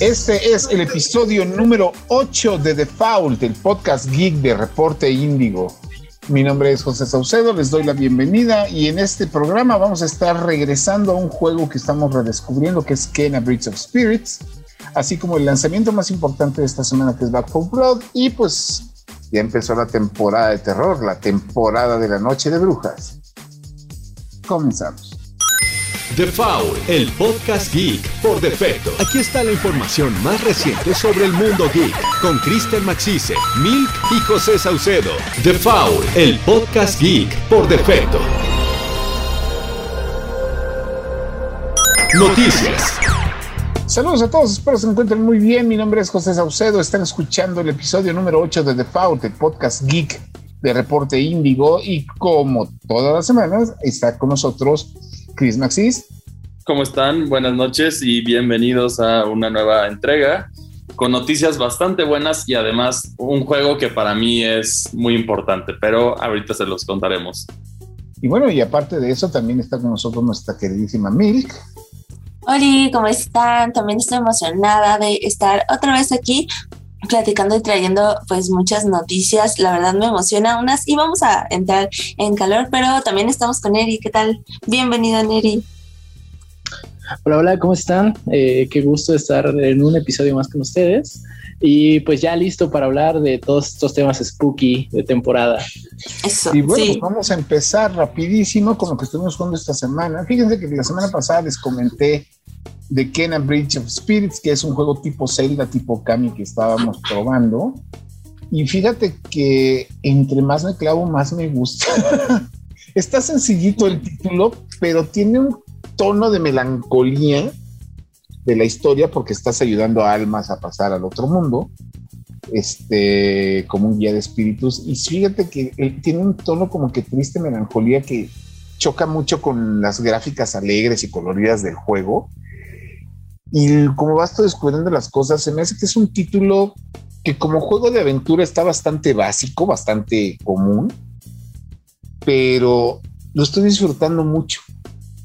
Este es el episodio número 8 de Default, el podcast geek de Reporte Índigo. Mi nombre es José Saucedo, les doy la bienvenida y en este programa vamos a estar regresando a un juego que estamos redescubriendo que es Kena Bridge of Spirits, así como el lanzamiento más importante de esta semana que es Back for Blood y pues ya empezó la temporada de terror, la temporada de la noche de brujas. Comenzamos. The Foul, el podcast geek por defecto. Aquí está la información más reciente sobre el mundo geek con Kristen Maxise, Milk y José Saucedo. The Foul, el podcast geek por defecto. Noticias. Saludos a todos, espero se encuentren muy bien. Mi nombre es José Saucedo. Están escuchando el episodio número 8 de The Foul, el podcast geek de Reporte Índigo. Y como todas las semanas, está con nosotros Chris Maxis. ¿Cómo están? Buenas noches y bienvenidos a una nueva entrega con noticias bastante buenas y además un juego que para mí es muy importante, pero ahorita se los contaremos. Y bueno, y aparte de eso, también está con nosotros nuestra queridísima Milk. Hola, ¿cómo están? También estoy emocionada de estar otra vez aquí platicando y trayendo pues muchas noticias. La verdad me emociona unas y vamos a entrar en calor, pero también estamos con Eri. ¿Qué tal? Bienvenido, Neri. Hola, hola, ¿cómo están? Eh, qué gusto estar en un episodio más con ustedes. Y pues ya listo para hablar de todos estos temas spooky de temporada. Eso. Y bueno, sí. pues vamos a empezar rapidísimo con lo que estuvimos jugando esta semana. Fíjense que la semana pasada les comenté de Kenan Bridge of Spirits, que es un juego tipo Zelda, tipo Kami que estábamos probando. Y fíjate que entre más me clavo, más me gusta. Está sencillito el título, pero tiene un tono de melancolía de la historia porque estás ayudando a almas a pasar al otro mundo, este, como un guía de espíritus. Y fíjate que él tiene un tono como que triste melancolía que choca mucho con las gráficas alegres y coloridas del juego. Y como vas descubriendo las cosas, se me hace que es un título que como juego de aventura está bastante básico, bastante común, pero lo estoy disfrutando mucho,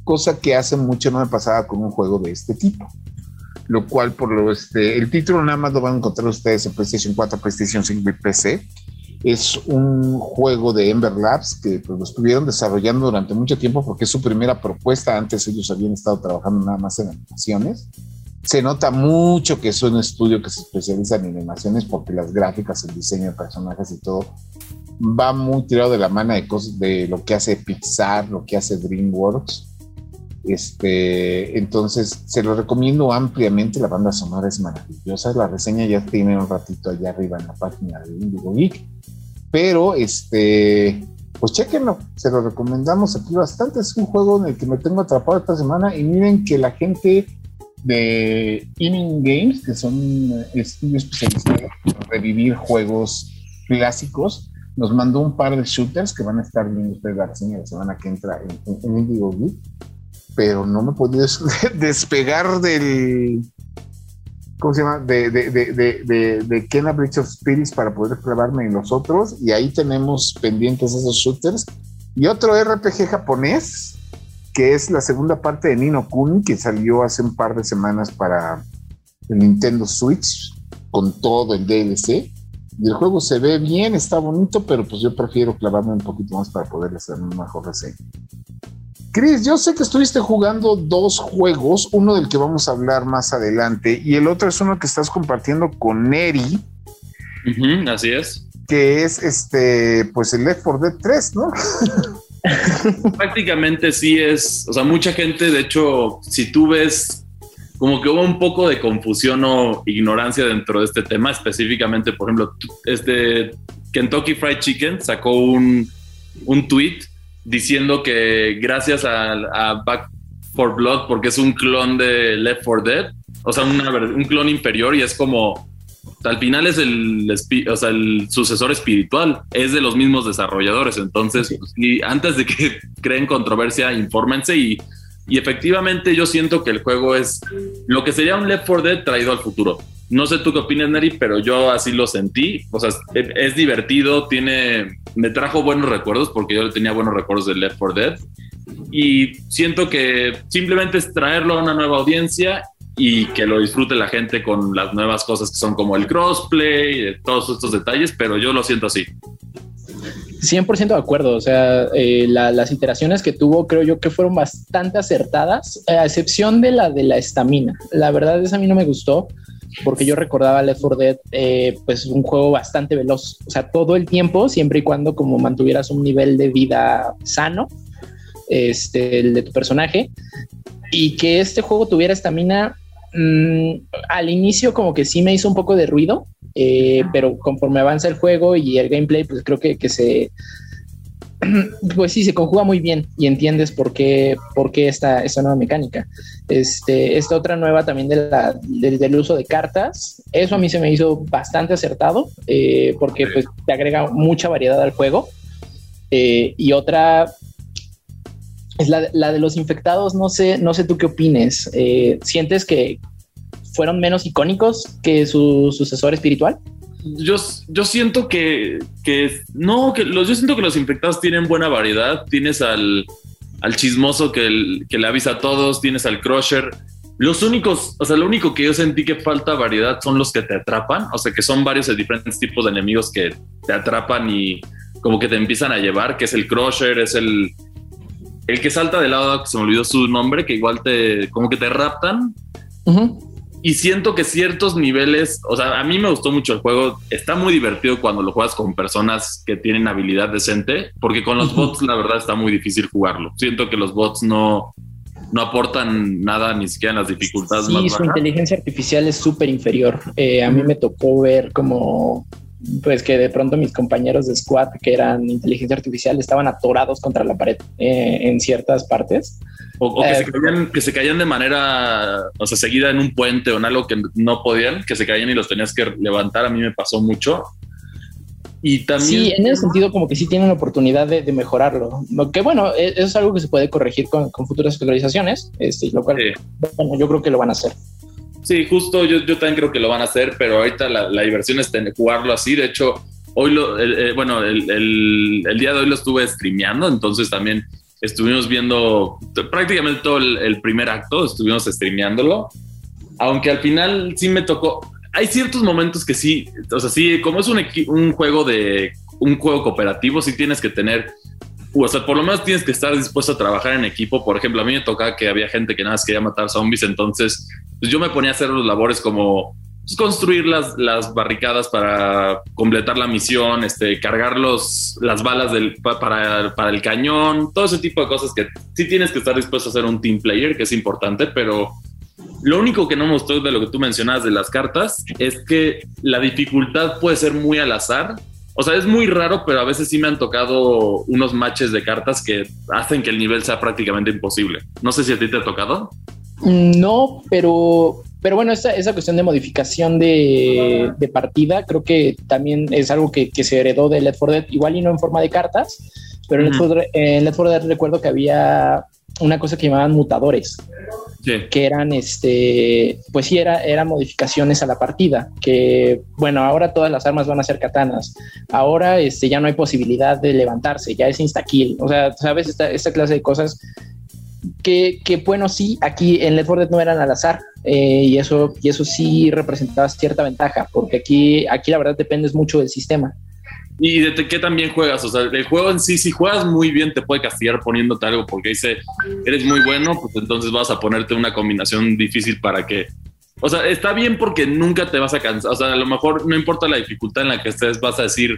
cosa que hace mucho no me pasaba con un juego de este tipo. Lo cual, por lo este, el título nada más lo van a encontrar ustedes en PlayStation 4, PlayStation 5 y PC. Es un juego de Ember Labs que pues, lo estuvieron desarrollando durante mucho tiempo porque es su primera propuesta. Antes ellos habían estado trabajando nada más en animaciones se nota mucho que es un estudio que se especializa en animaciones porque las gráficas, el diseño de personajes y todo va muy tirado de la mano de cosas de lo que hace Pixar, lo que hace DreamWorks. Este, entonces se lo recomiendo ampliamente. La banda sonora es maravillosa. La reseña ya tiene un ratito allá arriba en la página de Indigo Geek. Pero este, pues chequenlo, se lo recomendamos aquí bastante. Es un juego en el que me tengo atrapado esta semana y miren que la gente de Inning Games, que son estudios especializados en revivir juegos clásicos, nos mandó un par de shooters que van a estar viendo ustedes la la semana que entra en, en, en Indigo pero no me he podido despegar del. ¿Cómo se llama? De, de, de, de, Kena Bridge of Spirits para poder clavarme en los otros, y ahí tenemos pendientes esos shooters. Y otro RPG japonés que es la segunda parte de Nino Kuni, que salió hace un par de semanas para el Nintendo Switch, con todo el DLC. Y el juego se ve bien, está bonito, pero pues yo prefiero clavarme un poquito más para poder hacer una mejor reseña. Chris, yo sé que estuviste jugando dos juegos, uno del que vamos a hablar más adelante, y el otro es uno que estás compartiendo con Neri. Uh -huh, así es. Que es este, pues el Left 4 Dead 3, ¿no? Prácticamente sí es, o sea, mucha gente, de hecho, si tú ves como que hubo un poco de confusión o ignorancia dentro de este tema, específicamente, por ejemplo, este Kentucky Fried Chicken sacó un, un tweet diciendo que gracias a, a Back for Blood, porque es un clon de Left 4 Dead, o sea, una, un clon inferior y es como al final es el, o sea, el sucesor espiritual, es de los mismos desarrolladores. Entonces, sí. pues, y antes de que creen controversia, infórmense y, y, efectivamente yo siento que el juego es lo que sería un Left 4 Dead traído al futuro. No sé tú qué opinas, Neri, pero yo así lo sentí. O sea, es, divertido, tiene, me trajo buenos recuerdos porque yo tenía buenos recuerdos de Left 4 Dead. Y siento que simplemente es traerlo a una nueva audiencia y que lo disfrute la gente con las nuevas cosas que son como el crossplay, todos estos detalles, pero yo lo siento así. 100% de acuerdo, o sea, eh, las iteraciones que tuvo creo yo que fueron bastante acertadas, a excepción de la de la estamina. La verdad es a mí no me gustó porque yo recordaba Left 4 Dead, eh, pues un juego bastante veloz, o sea, todo el tiempo, siempre y cuando como mantuvieras un nivel de vida sano, este, el de tu personaje, y que este juego tuviera estamina, mm, al inicio como que sí me hizo un poco de ruido, eh, pero conforme avanza el juego y el gameplay, pues creo que, que se, pues sí, se conjuga muy bien y entiendes por qué, por qué esta, esta nueva mecánica. Este, esta otra nueva también de la, del uso de cartas, eso a mí se me hizo bastante acertado eh, porque pues, te agrega mucha variedad al juego. Eh, y otra es la, la, de los infectados, no sé, no sé tú qué opines. Eh, ¿Sientes que fueron menos icónicos que su sucesor espiritual? Yo, yo siento que, que no, que los, yo siento que los infectados tienen buena variedad. Tienes al, al chismoso que, que le avisa a todos, tienes al crusher. Los únicos, o sea, lo único que yo sentí que falta variedad son los que te atrapan, o sea, que son varios de diferentes tipos de enemigos que te atrapan y como que te empiezan a llevar, que es el crusher, es el, el que salta de lado, que se me olvidó su nombre, que igual te, como que te raptan y siento que ciertos niveles, o sea, a mí me gustó mucho el juego, está muy divertido cuando lo juegas con personas que tienen habilidad decente, porque con los bots la verdad está muy difícil jugarlo. Siento que los bots no, no aportan nada ni siquiera en las dificultades sí, su inteligencia artificial es súper inferior. Eh, a mí me tocó ver como pues que de pronto mis compañeros de squad que eran inteligencia artificial estaban atorados contra la pared eh, en ciertas partes. O, que, se eh, caían, que, se caían, de manera, o sea, seguida en un puente o en algo que no podían, que se caían y los tenías que levantar. A mí me pasó mucho. Y también... Sí, en ese sentido como que sí tienen la oportunidad de, mejorarlo. Lo que bueno, e, eso es algo que se puede corregir con, futuras actualizaciones, este, lo cual, bueno, yo creo que lo van a hacer. Sí, justo yo, yo también creo que lo van a hacer, pero ahorita la, diversión es jugarlo así. De hecho, hoy lo, eh, bueno, el, el, el, día de hoy lo estuve streameando, entonces también estuvimos viendo prácticamente todo el, primer acto, estuvimos streameándolo. Aunque al final sí me tocó. Hay ciertos momentos que sí, o sea, sí, como es un, un juego de un juego cooperativo, sí tienes que tener o sea, por lo menos tienes que estar dispuesto a trabajar en equipo. Por ejemplo, a mí me tocaba que había gente que nada más quería matar zombies, entonces pues yo me ponía a hacer los labores como pues, construir las, las barricadas para completar la misión, este, cargar los, las balas del, para, para el cañón, todo ese tipo de cosas que sí tienes que estar dispuesto a hacer un team player, que es importante, pero lo único que no me gustó de lo que tú mencionabas de las cartas es que la dificultad puede ser muy al azar o sea, es muy raro, pero a veces sí me han tocado unos matches de cartas que hacen que el nivel sea prácticamente imposible. No sé si a ti te ha tocado. No, pero, pero bueno, esa, esa cuestión de modificación de, partida creo que también es algo que, se heredó de Left 4 Dead, igual y no en forma de cartas, pero en Left 4 Dead recuerdo que había una cosa que llamaban mutadores, que eran, este, pues sí, era, eran modificaciones a la partida, que bueno, ahora todas las armas van a ser katanas, ahora este, ya no hay posibilidad de levantarse, ya es insta-kill, o sea, sabes, esta, esta clase de cosas que, que, bueno, sí, aquí en Left 4 Dead no eran al azar eh, y, eso, y eso sí representaba cierta ventaja, porque aquí, aquí la verdad dependes mucho del sistema. Y de qué también juegas. O sea, el juego en sí, si juegas muy bien, te puede castigar poniéndote algo porque dice, eres muy bueno, pues entonces vas a ponerte una combinación difícil para que. O sea, está bien porque nunca te vas a cansar. O sea, a lo mejor no importa la dificultad en la que estés, vas a decir,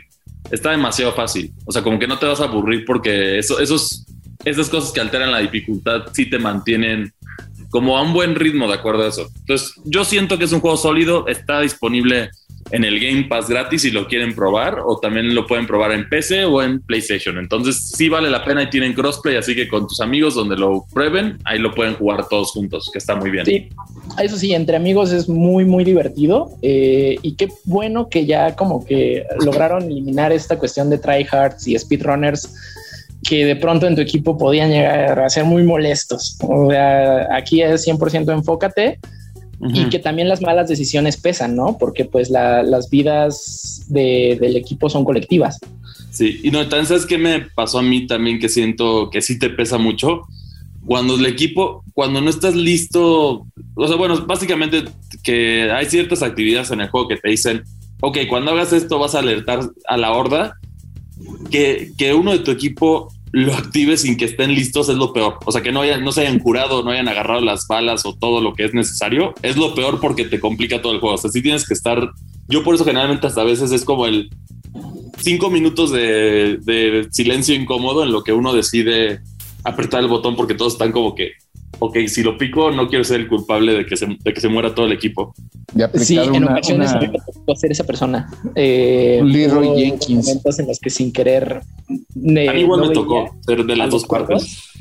está demasiado fácil. O sea, como que no te vas a aburrir porque eso, esos, esas cosas que alteran la dificultad sí te mantienen como a un buen ritmo de acuerdo a eso. Entonces, yo siento que es un juego sólido, está disponible en el Game Pass gratis si lo quieren probar o también lo pueden probar en PC o en PlayStation. Entonces sí vale la pena y tienen crossplay, así que con tus amigos donde lo prueben, ahí lo pueden jugar todos juntos, que está muy bien. Sí, eso sí, entre amigos es muy, muy divertido eh, y qué bueno que ya como que lograron eliminar esta cuestión de tryhards y speedrunners que de pronto en tu equipo podían llegar a ser muy molestos. O sea, aquí es 100% enfócate y que también las malas decisiones pesan, ¿no? Porque pues las vidas del equipo son colectivas. Sí, y no, entonces, ¿sabes qué me pasó a mí también que siento que sí te pesa mucho? cuando el equipo, cuando no estás listo, o sea, bueno, básicamente que hay ciertas actividades en el juego que te dicen, ok, cuando hagas esto vas a alertar a la horda, que, que uno de tu equipo lo active sin que estén listos es lo peor. O sea, que no, hayan, no se hayan curado, no hayan agarrado las balas o todo lo que es necesario, es lo peor porque te complica todo el juego. O sea, sí tienes que estar. Yo por eso generalmente hasta a veces es como el cinco minutos de, de silencio incómodo en lo que uno decide apretar el botón porque todos están como que ok, si lo pico, no quiero ser el culpable de que se, de que se muera todo el equipo. Sí, en una, ocasiones una... ser esa persona. Eh, Leroy Jenkins. Momentos en los que sin querer. Me, a mí igual no me tocó ser de las dos partes.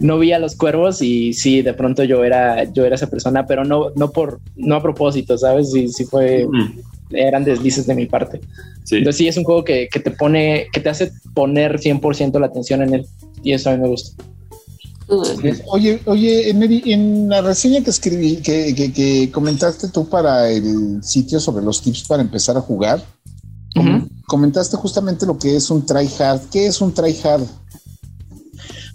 No vi a los cuervos y sí, de pronto yo era, yo era esa persona, pero no, no por, no a propósito, ¿sabes? Sí, sí fue, mm. eran deslices de mi parte. Sí. Entonces sí, es un juego que, que te pone, que te hace poner 100% la atención en él y eso a mí me gusta. Oye, oye, en, la reseña que escribí, que, que, que, comentaste tú para el sitio sobre los tips para empezar a jugar, uh -huh. comentaste justamente lo que es un try hard. ¿Qué es un try hard?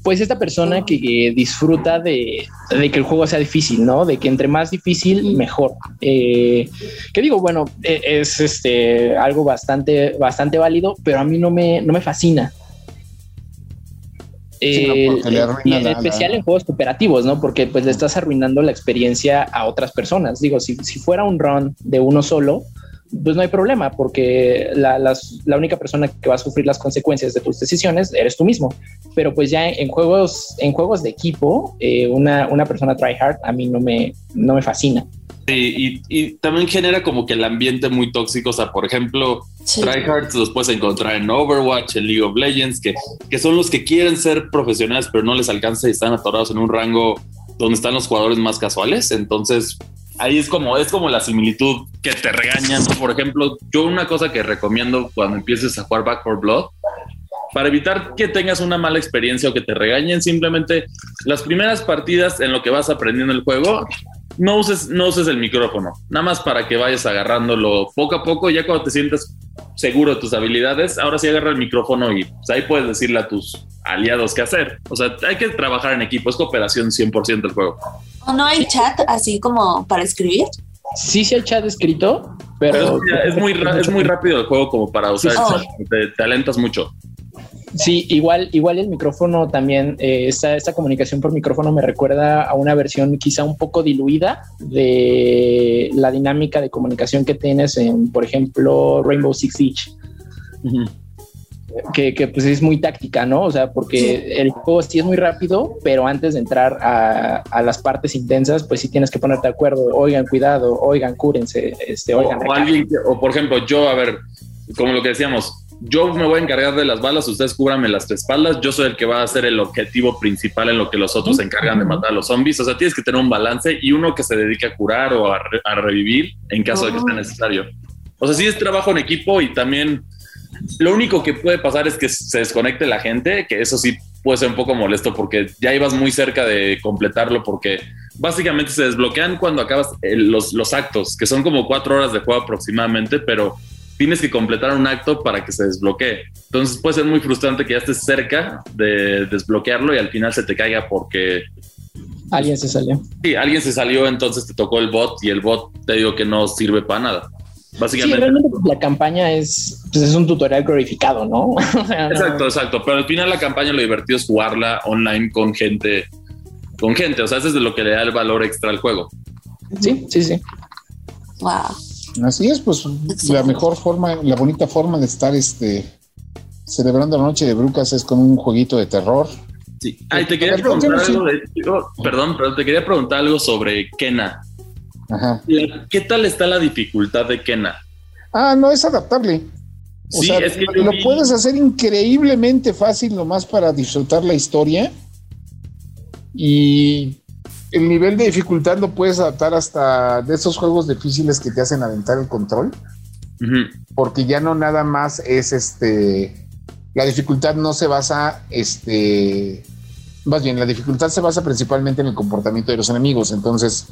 Pues esta persona que, que disfruta de, de, que el juego sea difícil, ¿no? De que entre más difícil, mejor. Eh, que digo, bueno, es este algo bastante, bastante válido, pero a mí no me, no me fascina. Sí, no, y en especial la... en juegos cooperativos, ¿no? Porque pues le estás arruinando la experiencia a otras personas. Digo, si, si fuera un run de uno solo, pues no hay problema, porque la, las, la, única persona que va a sufrir las consecuencias de tus decisiones eres tú mismo. Pero pues ya en, en juegos, en juegos de equipo, eh, una, una persona tryhard a mí no me, no me fascina. Sí, y, y, también genera como que el ambiente muy tóxico. O sea, por ejemplo, sí. tryhards los puedes encontrar en Overwatch, en League of Legends, que, que son los que quieren ser profesionales, pero no les alcanza y están atorados en un rango donde están los jugadores más casuales. Entonces, ahí es como, es como la similitud que te regañan. Por ejemplo, yo una cosa que recomiendo cuando empieces a jugar Back 4 Blood, para evitar que tengas una mala experiencia o que te regañen, simplemente las primeras partidas en lo que vas aprendiendo el juego, no uses, no uses el micrófono, nada más para que vayas agarrándolo poco a poco, ya cuando te sientes seguro de tus habilidades, ahora sí agarra el micrófono y pues, ahí puedes decirle a tus aliados qué hacer. O sea, hay que trabajar en equipo, es cooperación 100% el juego. ¿O no hay chat así como para escribir? Sí, sí hay chat escrito, pero... pero es, muy, es muy rápido el juego como para usar sí. el chat, te, te alentas mucho. Sí, igual, igual el micrófono también, eh, esta, esta comunicación por micrófono me recuerda a una versión quizá un poco diluida de la dinámica de comunicación que tienes en, por ejemplo, Rainbow Six Siege. Uh -huh. que, que, pues es muy táctica, ¿no? O sea, porque sí. el juego sí es muy rápido, pero antes de entrar a, a, las partes intensas, pues sí tienes que ponerte de acuerdo. Oigan, cuidado, oigan, cúrense, este, oigan. O, o, alguien, o por ejemplo, yo, a ver, como lo que decíamos, yo me voy a encargar de las balas, ustedes cúbranme las espaldas, yo soy el que va a ser el objetivo principal en lo que los otros se encargan de matar a los zombies, o sea, tienes que tener un balance y uno que se dedique a curar o a, re a revivir en caso de que sea necesario. O sea, sí es trabajo en equipo y también lo único que puede pasar es que se desconecte la gente, que eso sí puede ser un poco molesto porque ya ibas muy cerca de completarlo porque básicamente se desbloquean cuando acabas los, los actos, que son como cuatro horas de juego aproximadamente, pero tienes que completar un acto para que se desbloquee. Entonces puede ser muy frustrante que ya estés cerca de desbloquearlo y al final se te caiga porque... Alguien se salió. Sí, alguien se salió, entonces te tocó el bot y el bot te digo que no sirve para nada. Básicamente. Sí, realmente la campaña es, pues es un tutorial glorificado, ¿no? exacto, exacto. Pero al final la campaña lo divertido es jugarla online con gente, con gente. O sea, eso es de lo que le da el valor extra al juego. Sí, sí, sí. Wow. Así es, pues la mejor forma, la bonita forma de estar este celebrando la noche de brucas es con un jueguito de terror. Sí. Ay, te quería preguntar algo de, oh, perdón, pero te quería preguntar algo sobre Kena. Ajá. ¿Qué tal está la dificultad de Kena? Ah, no es adaptable. O sí, sea, es que lo vi... puedes hacer increíblemente fácil nomás para disfrutar la historia. Y el nivel de dificultad lo puedes adaptar hasta de esos juegos difíciles que te hacen aventar el control. Uh -huh. Porque ya no nada más es este. La dificultad no se basa, este. Más bien, la dificultad se basa principalmente en el comportamiento de los enemigos. Entonces,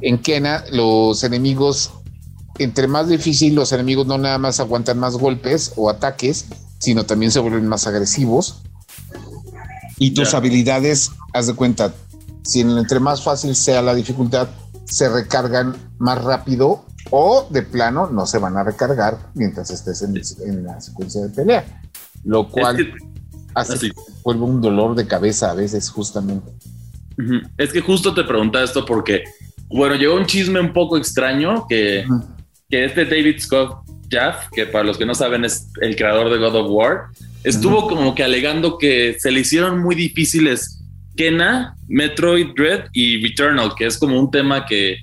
en Kena, los enemigos, entre más difícil, los enemigos no nada más aguantan más golpes o ataques, sino también se vuelven más agresivos. Y tus yeah. habilidades haz de cuenta, si entre más fácil sea la dificultad, se recargan más rápido o de plano no se van a recargar mientras estés en, la secuencia de pelea, lo cual hace vuelve un dolor de cabeza a veces justamente. Es que justo te preguntaba esto porque, bueno, llegó un chisme un poco extraño que, que este David Scott Jaff, que para los que no saben es el creador de God of War, estuvo como que alegando que se le hicieron muy difíciles Kena, Metroid Dread y Returnal, que es como un tema que,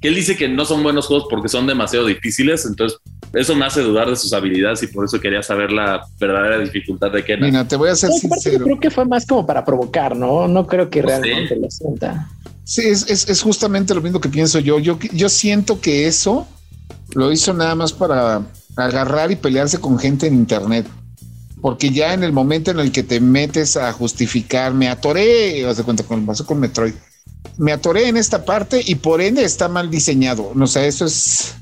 que él dice que no son buenos juegos porque son demasiado difíciles, entonces eso me hace dudar de sus habilidades y por eso quería saber la verdadera dificultad de Kena. Mira, te voy a hacer sincero. Creo que fue más como para provocar, ¿no? No creo que realmente lo sienta. Sí, es, es, es, justamente lo mismo que pienso yo. Yo, yo siento que eso lo hizo nada más para agarrar y pelearse con gente en internet. Porque ya en el momento en el que te metes a justificar, me atoré, vas de cuenta con el vaso con Metroid, me atoré en esta parte y por ende está mal diseñado. O sea, eso es.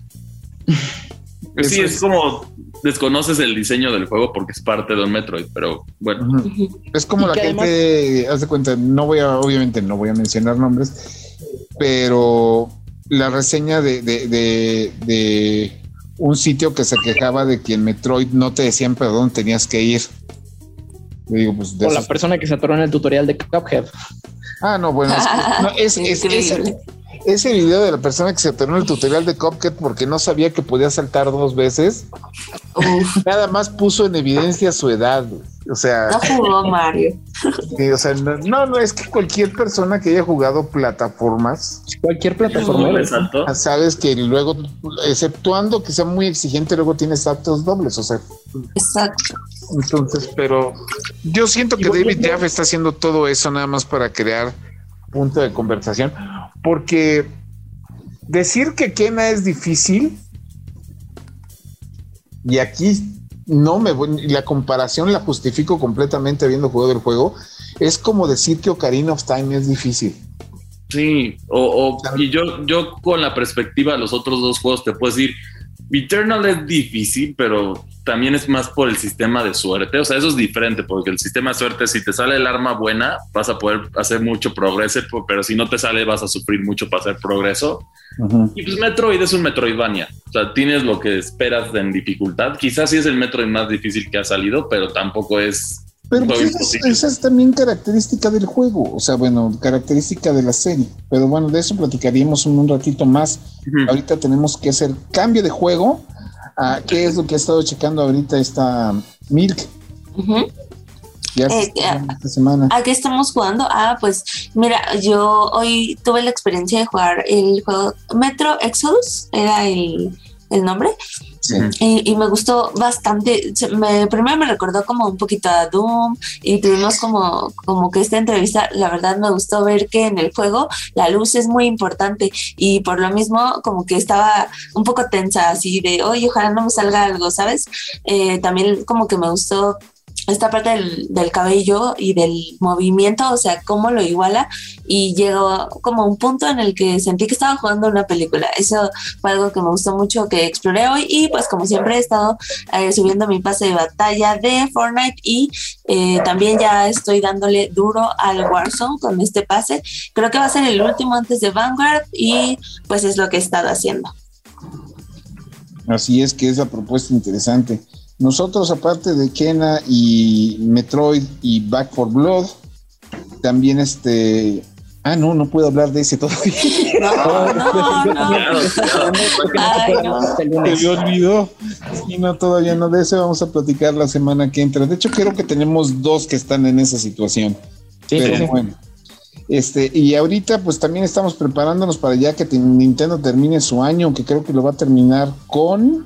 Sí, es, como desconoces el diseño del juego porque es parte de un Metroid, pero bueno. Es como la gente, haz de cuenta, no voy a, obviamente no voy a mencionar nombres, pero la reseña de, de, un sitio que se quejaba de que en Metroid no te decían perdón, tenías que ir. Digo, pues, o la persona que se atoró en el tutorial de Cuphead. Ah, no, bueno, es, es, ese video de la persona que se atoró en el tutorial de Cuphead porque no sabía que podía saltar dos veces, nada más puso en evidencia su edad. O sea, no jugó Mario. o sea, no, no, es que cualquier persona que haya jugado plataformas, cualquier plataforma, sabes que luego, exceptuando que sea muy exigente, luego tienes saltos dobles. O sea, exacto. Entonces, pero yo siento que David Jaff está haciendo todo eso nada más para crear punto de conversación, porque decir que Kena es difícil, y aquí no me voy, la comparación la justifico completamente habiendo jugado el juego, es como decir que Ocarina of Time es difícil. Sí, o, y yo, yo con la perspectiva de los otros dos juegos te puedo decir, Eternal es difícil, pero también es más por el sistema de suerte. O sea, eso es diferente, porque el sistema de suerte, si te sale el arma buena, vas a poder hacer mucho progreso, pero si no te sale, vas a sufrir mucho para hacer progreso. Y pues Metroid es un Metroidvania. O sea, tienes lo que esperas en dificultad. Quizás sí es el Metroid más difícil que ha salido, pero tampoco es pero pues esa, es, también característica del juego, o sea, bueno, característica de la serie. Pero bueno, de eso platicaríamos un, ratito más. Ahorita tenemos que hacer cambio de juego. A ¿Qué es lo que ha estado checando ahorita esta Milk? Ya eh, esta semana. ¿A qué estamos jugando? Ah, pues mira, yo hoy tuve la experiencia de jugar el juego Metro Exodus, era el, el nombre. Y, me gustó bastante. Me, primero me recordó como un poquito a Doom y tuvimos como, como que esta entrevista, la verdad me gustó ver que en el juego la luz es muy importante y por lo mismo como que estaba un poco tensa así de, oye, ojalá no me salga algo, ¿sabes? Eh, también como que me gustó esta parte del, cabello y del movimiento, o sea, cómo lo iguala y llegó como un punto en el que sentí que estaba jugando una película. Eso fue algo que me gustó mucho que exploré hoy y pues como siempre he estado eh, subiendo mi pase de batalla de Fortnite y eh, también ya estoy dándole duro al Warzone con este pase. Creo que va a ser el último antes de Vanguard y pues es lo que he estado haciendo. Así es que es la propuesta interesante. Nosotros, aparte de Kena y Metroid y Back for Blood, también este. Ah, no, no puedo hablar de ese todavía. No, no, no. Se me olvidó. Sí, no, todavía no. De eso vamos a platicar la semana que entra. De hecho, creo que tenemos dos que están en esa situación. Sí, Pero bueno. Este, y ahorita, pues también estamos preparándonos para ya que Nintendo termine su año, que creo que lo va a terminar con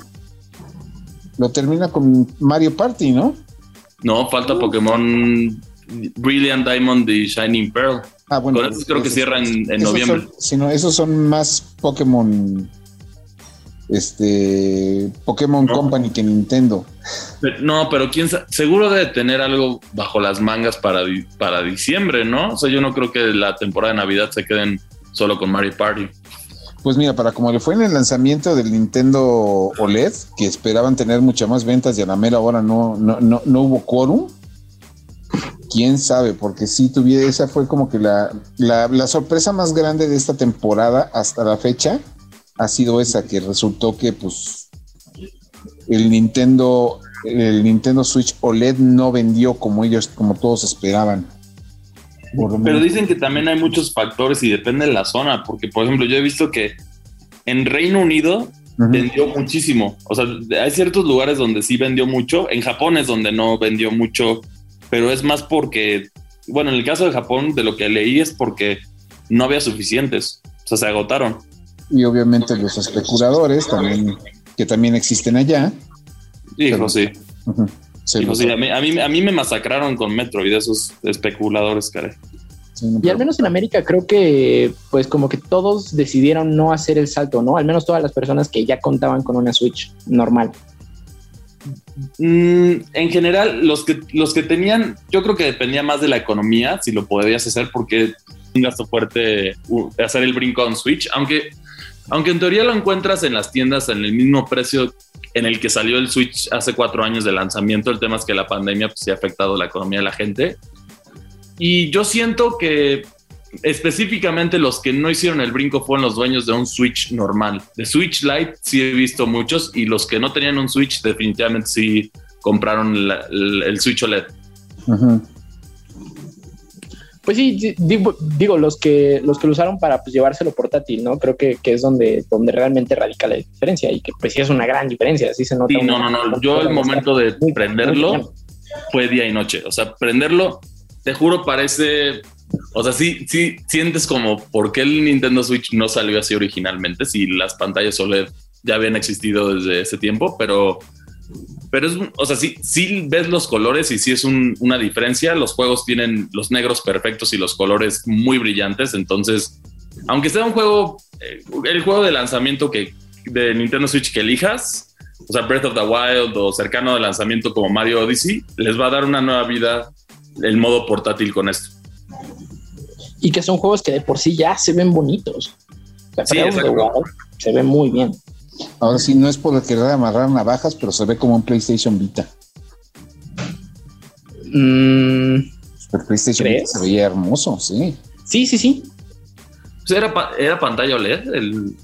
lo termina con Mario Party, ¿no? No, falta Pokémon Brilliant Diamond y Shining Pearl. Ah, bueno. Con creo que cierran en, noviembre. Son, esos son más Pokémon. Este. Pokémon Company que Nintendo. no, pero quién sabe, seguro debe tener algo bajo las mangas para, para diciembre, ¿no? O sea, yo no creo que la temporada de Navidad se queden solo con Mario Party. Pues mira, para como le fue en el lanzamiento del Nintendo OLED, que esperaban tener muchas más ventas y a la mera hora no, no, no, hubo quórum, quién sabe, porque sí tuviera, esa fue como que la, la, la, sorpresa más grande de esta temporada hasta la fecha ha sido esa, que resultó que pues el Nintendo, el Nintendo Switch OLED no vendió como ellos, como todos esperaban. Pero dicen que también hay muchos factores y depende de la zona, porque por ejemplo yo he visto que en Reino Unido vendió muchísimo. O sea, hay ciertos lugares donde sí vendió mucho. En Japón es donde no vendió mucho, pero es más porque, bueno, en el caso de Japón, de lo que leí es porque no había suficientes. O sea, se agotaron. Y obviamente los especuladores también, que también existen allá. Hijo, sí. A, mí, a, mí, a mí me masacraron con Metro y de esos especuladores, caray y al menos en América creo que pues como que todos decidieron no hacer el salto, ¿no? Al menos todas las personas que ya contaban con una Switch normal. Mm, en general, los que, los que tenían, yo creo que dependía más de la economía, si lo podías hacer, porque un gasto fuerte hacer el brinco en Switch, aunque, aunque en teoría lo encuentras en las tiendas en el mismo precio en el que salió el Switch hace cuatro años de lanzamiento, el tema es que la pandemia pues, ha afectado la economía de la gente. Y yo siento que específicamente los que no hicieron el brinco fueron los dueños de un Switch normal. De Switch Lite sí he visto muchos y los que no tenían un Switch definitivamente sí compraron el, Switch OLED. Pues sí, digo, los que los que lo usaron para pues, llevárselo portátil, ¿no? Creo que, es donde, donde realmente radica la diferencia y que pues sí es una gran diferencia, así se nota. Sí, no, no, no, yo el momento de prenderlo fue día y noche, o sea, prenderlo te juro, parece. O sea, sí, sí sientes como por qué el Nintendo Switch no salió así originalmente, si las pantallas OLED ya habían existido desde ese tiempo, pero. Pero es, o sea, sí, sí ves los colores y sí es una diferencia. Los juegos tienen los negros perfectos y los colores muy brillantes. Entonces, aunque sea un juego, eh, el juego de lanzamiento que de Nintendo Switch que elijas, o sea, Breath of the Wild o cercano de lanzamiento como Mario Odyssey, les va a dar una nueva vida el modo portátil con esto. Y que son juegos que de por sí ya se ven bonitos. se ve muy bien. Ahora sí, no es por querer amarrar navajas, pero se ve como un PlayStation Vita. Mm, el PlayStation Vita se veía hermoso, sí. Sí, sí, sí. Pues era, era pantalla OLED. El...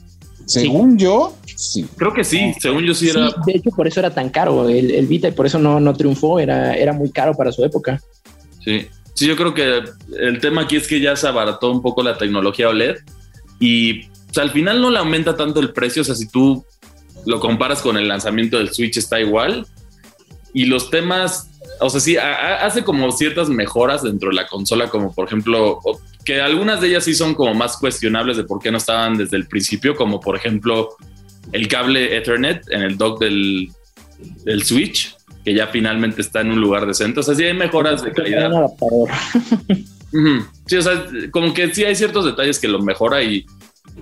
Según yo, sí. Creo que sí, según yo sí era. de hecho, por eso era tan caro el, el, Vita y por eso no, no triunfó. Era, era muy caro para su época. Sí. Sí, yo creo que el tema aquí es que ya se abarató un poco la tecnología OLED y al final no le aumenta tanto el precio. O sea, si tú lo comparas con el lanzamiento del Switch, está igual. Y los temas, o sea, sí, hace como ciertas mejoras dentro de la consola, como por ejemplo, que algunas de ellas sí son como más cuestionables de por qué no estaban desde el principio, como por ejemplo el cable Ethernet en el dock del, del Switch que ya finalmente está en un lugar decente. O sea, sí hay mejoras de calidad. Sí, o sea, como que sí hay ciertos detalles que lo mejora y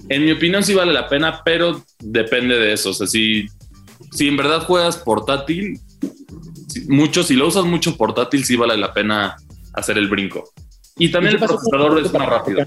en mi opinión sí vale la pena, pero depende de eso. O sea, si, si en verdad juegas portátil, mucho, si lo usas mucho portátil, sí vale la pena hacer el brinco. Y también el procesador es más rápido.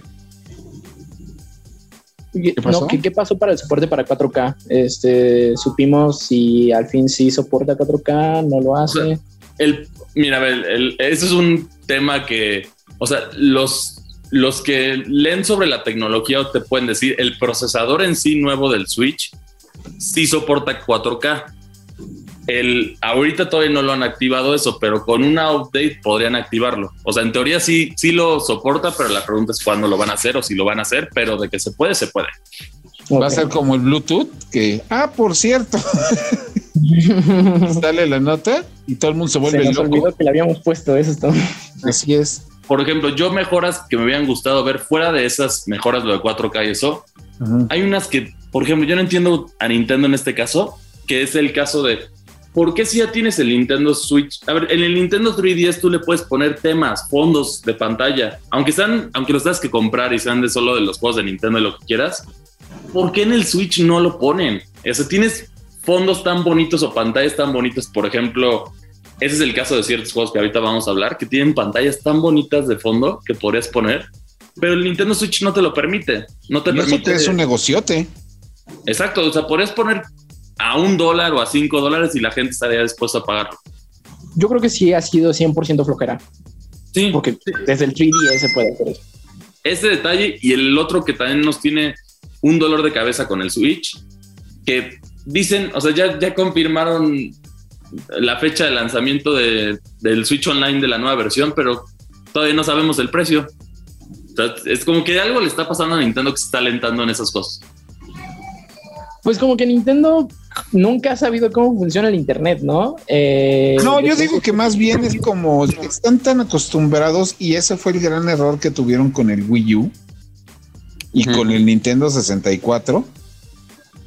¿Qué pasó? ¿qué, pasó para el soporte para 4K? Este, supimos si al fin sí soporta 4K, no lo hace. el, mira, el, eso es un tema que, o sea, los, los que leen sobre la tecnología te pueden decir, el procesador en sí nuevo del Switch sí soporta 4K el, ahorita todavía no lo han activado eso, pero con una update podrían activarlo. O sea, en teoría sí, sí lo soporta, pero la pregunta es cuándo lo van a hacer o si lo van a hacer, pero de que se puede, se puede. Va a ser como el Bluetooth, que, ah, por cierto, sale la nota y todo el mundo se vuelve se loco. que le habíamos puesto eso. Así es. Por ejemplo, yo mejoras que me habían gustado ver fuera de esas mejoras, lo de 4K y eso, hay unas que, por ejemplo, yo no entiendo a Nintendo en este caso, que es el caso de ¿por qué si ya tienes el Nintendo Switch? A ver, en el Nintendo 3DS tú le puedes poner temas, fondos de pantalla, aunque sean, aunque los tengas que comprar y sean de solo de los juegos de Nintendo y lo que quieras. ¿Por qué en el Switch no lo ponen? O sea, tienes fondos tan bonitos o pantallas tan bonitas, por ejemplo, ese es el caso de ciertos juegos que ahorita vamos a hablar, que tienen pantallas tan bonitas de fondo que podrías poner, pero el Nintendo Switch no te lo permite. No te permite. Eso es un negociote. Exacto, o sea, podrías poner a un dólar o a cinco dólares y la gente estaría dispuesta a pagarlo. Yo creo que sí ha sido 100% flojera. Sí. Porque desde el 3DS se puede hacer eso. Ese detalle y el otro que también nos tiene un dolor de cabeza con el Switch, que dicen, o sea, ya, ya confirmaron la fecha de lanzamiento de- del Switch Online de la nueva versión, pero todavía no sabemos el precio. O sea, es como que algo le está pasando a Nintendo que se está alentando en esas cosas. Pues como que Nintendo nunca ha sabido cómo funciona el Internet, ¿no? Eh, No, yo digo que más bien es como están tan acostumbrados y ese fue el gran error que tuvieron con el Wii U y con el Nintendo 64,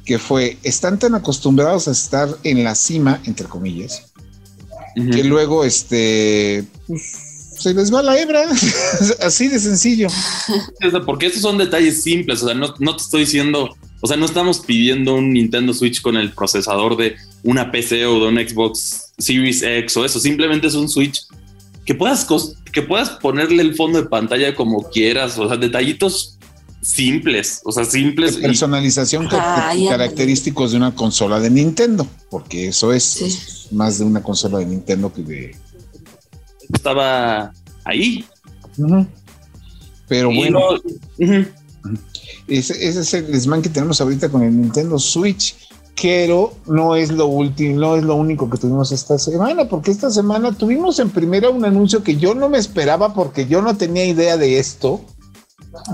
que fue, están tan acostumbrados a estar en la cima, entre comillas, que luego este, pues, se les va la hebra, así de sencillo. Porque estos son detalles simples, o sea, no, no te estoy diciendo, o sea, no estamos pidiendo un Nintendo Switch con el procesador de una PC o de un Xbox Series X o eso, simplemente es un Switch que puedas, que puedas ponerle el fondo de pantalla como quieras, o sea, detallitos simples, o sea, simples. y- Personalización característicos de una consola de Nintendo, porque eso es Sí. más de una consola de Nintendo que de... estaba ahí. Pero Y bueno. no-. Ese, ese es el desmán que tenemos ahorita con el Nintendo Switch. Pero no es lo último, no es lo único que tuvimos esta semana, porque esta semana tuvimos en primera un anuncio que yo no me esperaba porque yo no tenía idea de esto,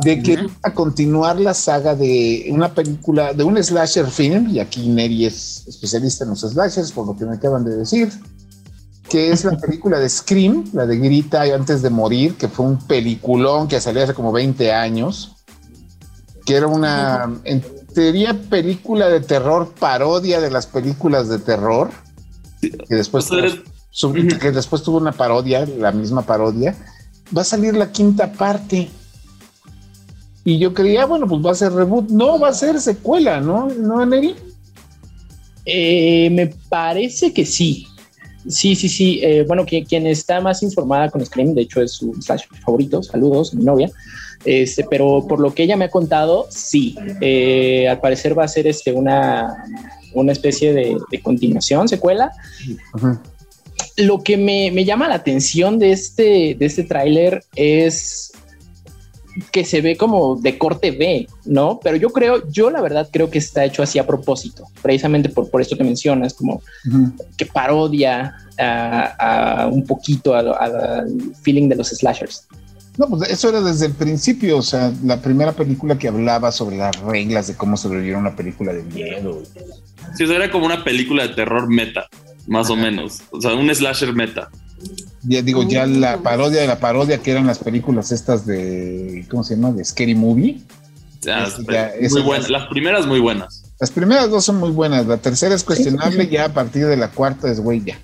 de que Ujú. iba a continuar la saga de una película, de un slasher film, y aquí Neri es especialista en los slashers, por lo que me acaban de decir, que es la película de Scream, la de Grita antes de morir, que fue un peliculón que salió hace como 20 años que era una, en teoría, película de terror, parodia de las películas de terror, que después, O sea, eres- su- Ujú. que después tuvo una parodia, la misma parodia, va a salir la quinta parte. Y yo creía, bueno, pues va a ser reboot. No, va a ser secuela, ¿no? ¿No, Neri? Eh, me parece que sí. Sí, sí, sí. Eh, bueno, que, quien está más informada con Scream, de hecho es su slash favorito, saludos, mi novia. Este, pero por lo que ella me ha contado, sí. Eh, al parecer va a ser este, una, una especie de, de continuación, secuela. Lo que me, me llama la atención de este, de este tráiler es que se ve como de corte B, ¿no? Pero yo creo, yo la verdad creo que está hecho así a propósito, precisamente por, por esto que mencionas, como que parodia a, a un poquito al feeling de los slashers. No, pues eso era desde el principio, o sea, la primera película que hablaba sobre las reglas de cómo sobrevivir a una película de miedo. Sí, o sea, era como una película de terror meta, más o menos. O sea, un slasher meta. Ya digo, ya la parodia de la parodia que eran las películas estas de, ¿cómo se llama? De Scary Movie. Ya- muy buenas. Las primeras muy buenas. Las primeras dos son muy buenas, la tercera es cuestionable, ya a partir de la cuarta es güey, ya.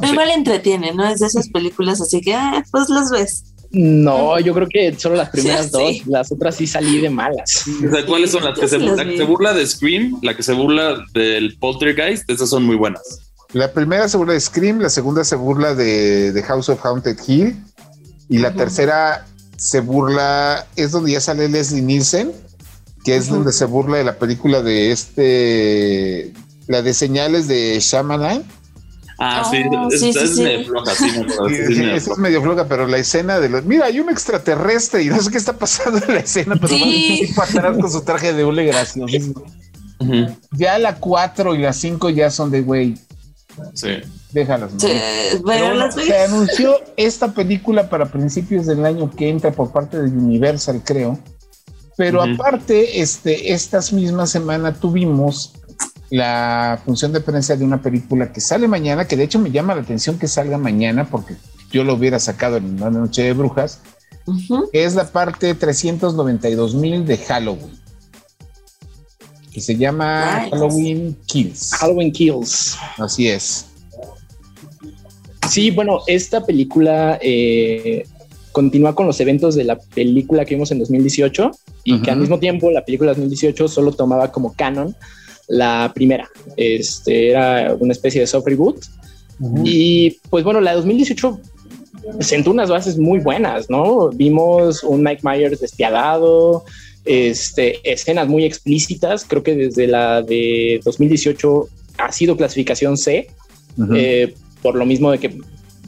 Pero igual entretiene, ¿no? Es de esas películas así que, ah, pues las ves. No, yo creo que solo las primeras Sí. dos, las otras sí salí de malas. O sea, ¿cuáles son las que yo se, sí las la que vi. se burla de Scream? La que se burla del Poltergeist, esas son muy buenas. La primera se burla de Scream, la segunda se burla de, de House of Haunted Hill y la tercera se burla, es donde ya sale Leslie Nielsen, que es donde se burla de la película de este, la de señales de Shyamalan. Ah, Oh, sí, es, sí, sí, es sí. medio floja, sí, me acuerdo, sí, Sí, es medio Eso es floja. medio floja, pero la escena de los. Mira, hay un extraterrestre y no sé qué está pasando en la escena, pero Sí. va para atrás con su traje de hule graciosísimo. Ujú, Ya la 4 y la 5 ya son de güey, Sí. déjalas. se anunció esta película para principios del año que entra por parte de Universal, creo. Pero aparte, este, estas mismas semanas tuvimos la función de prensa de una película que sale mañana, que de hecho me llama la atención que salga mañana porque yo lo hubiera sacado en la noche de brujas, Ujú. que es la parte 392 mil de Halloween. Que se llama Nice. Halloween Kills. Halloween Kills. Así es. Sí, bueno, esta película eh, continúa con los eventos de la película que vimos en 2018 y que Ujú. al mismo tiempo la película de 2018 solo tomaba como canon la primera. Este era una especie de soft reboot. Y pues bueno, la de 2018 sentó unas bases muy buenas, ¿no? Vimos un Mike Myers despiadado, este, escenas muy explícitas. Creo que desde la de 2018 ha sido clasificación C, Ujú. eh, por lo mismo de que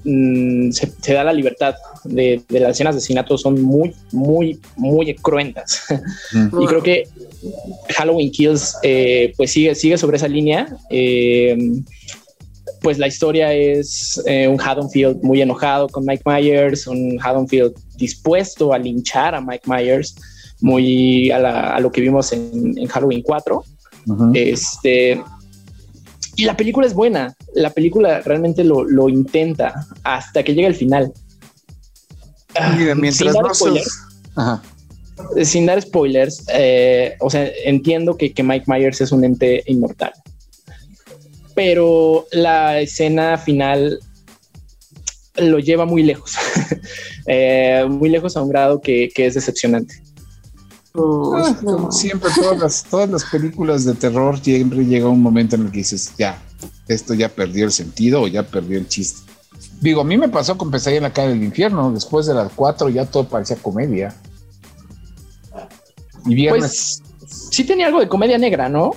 mm, se, se da la libertad de, las escenas de asesinato son muy, muy, muy cruentas. y creo que Halloween Kills eh, pues sigue, sigue sobre esa línea. Eh, pues la historia es eh, un Haddonfield muy enojado con Mike Myers, un Haddonfield dispuesto a linchar a Mike Myers, muy a, lo que vimos en, Halloween 4. Este, y la película es buena, la película realmente lo, intenta hasta que llega el final. Mira, mientras sin dar spoilers, sin dar spoilers eh, o sea, entiendo que, que Mike Myers es un ente inmortal pero la escena final lo lleva muy lejos, eh, muy lejos a un grado que, es decepcionante. Ah, siempre, todas las, todas las películas de terror siempre llega un momento en el que dices, ya, esto ya perdió el sentido o ya perdió el chiste. Digo, a mí me pasó con Pesadilla en la cara del infierno, después de las cuatro ya todo parecía comedia. Y viernes... Pues, sí tenía algo de comedia negra, ¿no?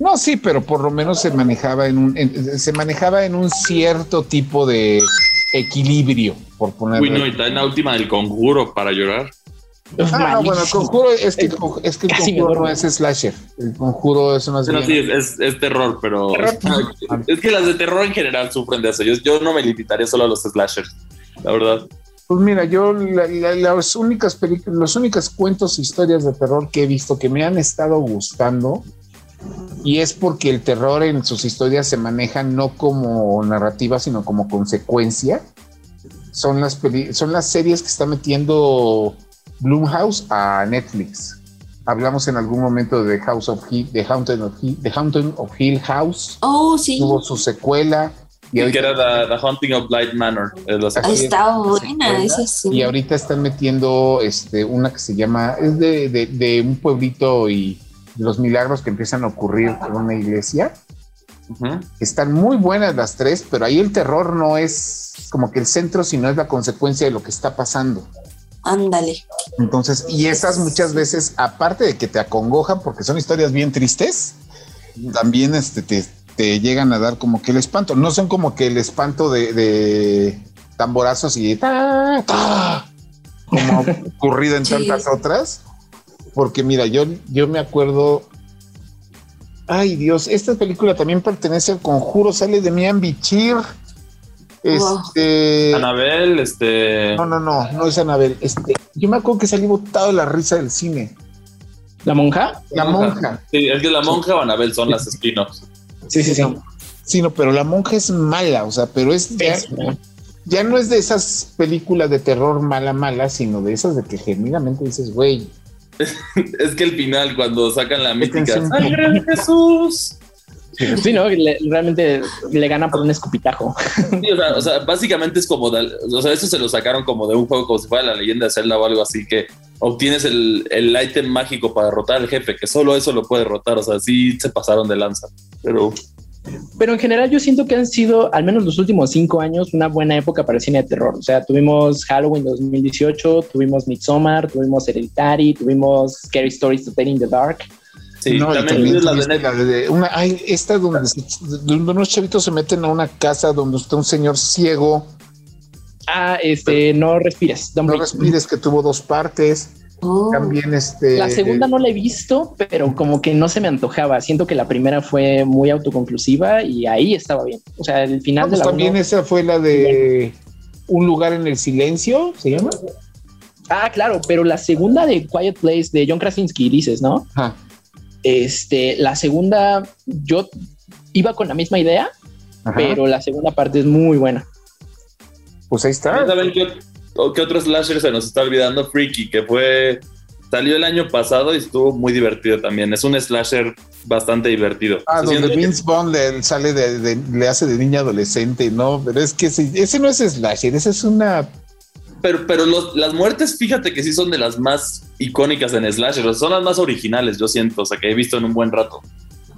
No, sí, pero por lo menos se manejaba en un, se manejaba en un cierto tipo de equilibrio, por ponerlo. Uy, no, y está en la última del conjuro para llorar. Ah, no, bueno, el conjuro es que, es que el conjuro no es slasher. El conjuro es una. No, sí, es, es, terror, pero. Es que las de terror en general sufren de eso. Yo, yo no me limitaría solo a los slashers, la verdad. Pues mira, yo las únicas películas, los únicos cuentos e historias de terror que he visto que me han estado gustando y es porque el terror en sus historias se maneja no como narrativa, sino como consecuencia. Son las, son las series que está metiendo Bloomhouse a Netflix. Hablamos en algún momento de House of Hill, de Haunted of Hill, de Haunted of Hill House. Oh, sí. Tuvo su secuela. Y, que era the, Haunting of Blight Manor. Está buena, esa sí. Y ahorita están metiendo este, una que se llama, es de, de, de un pueblito y los milagros que empiezan a ocurrir en una iglesia. Están muy buenas las tres, pero ahí el terror no es como que el centro, sino es la consecuencia de lo que está pasando. Ándale. Entonces, y esas muchas veces, aparte de que te acongojan, porque son historias bien tristes, también este, te, llegan a dar como que el espanto. No son como que el espanto de, tamborazos y ta, como ocurrido en tantas otras, porque mira, yo, yo me acuerdo. Ay, Dios, esta película también pertenece al conjuro, sale de Mian Bichir. Este. Anabel, este. No, no, no, no es Anabel. Este, yo me acuerdo que salí botado de la risa del cine. ¿La monja? La monja. Sí, es que la monja o Anabel son las spin Sí, sí, sí. Sí, no, pero la monja es mala, o sea, pero es ya, ya, no es de esas películas de terror mala, mala, sino de esas de que genuinamente dices, güey, es que el final, cuando sacan la mítica ¡Sangre Jesús! Sí, ¿no? realmente le gana por un escupitajo. o, sea, básicamente es como, o sea, eso se lo sacaron como de un juego como si fuera la leyenda de Zelda o algo así, que obtienes el, el ítem mágico para derrotar al jefe, que solo eso lo puede derrotar, o sea, sí se pasaron de lanza, pero pero en general yo siento que han sido, al menos los últimos cinco años, una buena época para el cine de terror. O sea, tuvimos Halloween 2018, tuvimos Midsommar, tuvimos Hereditary, tuvimos Scary Stories to Tell in the Dark. Sí, no, también, la de, una, hay esta donde, donde, unos chavitos se meten a una casa donde está un señor ciego. Ah, este, no respires. No respires, que tuvo dos partes. Oh. También este. La segunda no la he visto, pero como que no se me antojaba. Siento que la primera fue muy autoconclusiva y ahí estaba bien. O sea, el final de pues la. También esa fue la de Un lugar en el silencio, ¿se llama? Ah, claro, pero la segunda de Quiet Place de John Krasinski, dices, ¿no? Este, la segunda, yo iba con la misma idea, pero la segunda parte es muy buena. Pues ahí está. ¿Saben qué, ¿Qué otro slasher se nos está olvidando? Freaky, que fue. Salió el año pasado y estuvo muy divertido también. Es un slasher bastante divertido. Ah, donde Vince Vaughn le, sale de, le hace de niña adolescente, ¿no? Pero es que ese, no es slasher, esa es una pero, pero las muertes, fíjate que sí son de las más icónicas en Slasher, son las más originales, yo siento, o sea, que he visto en un buen rato.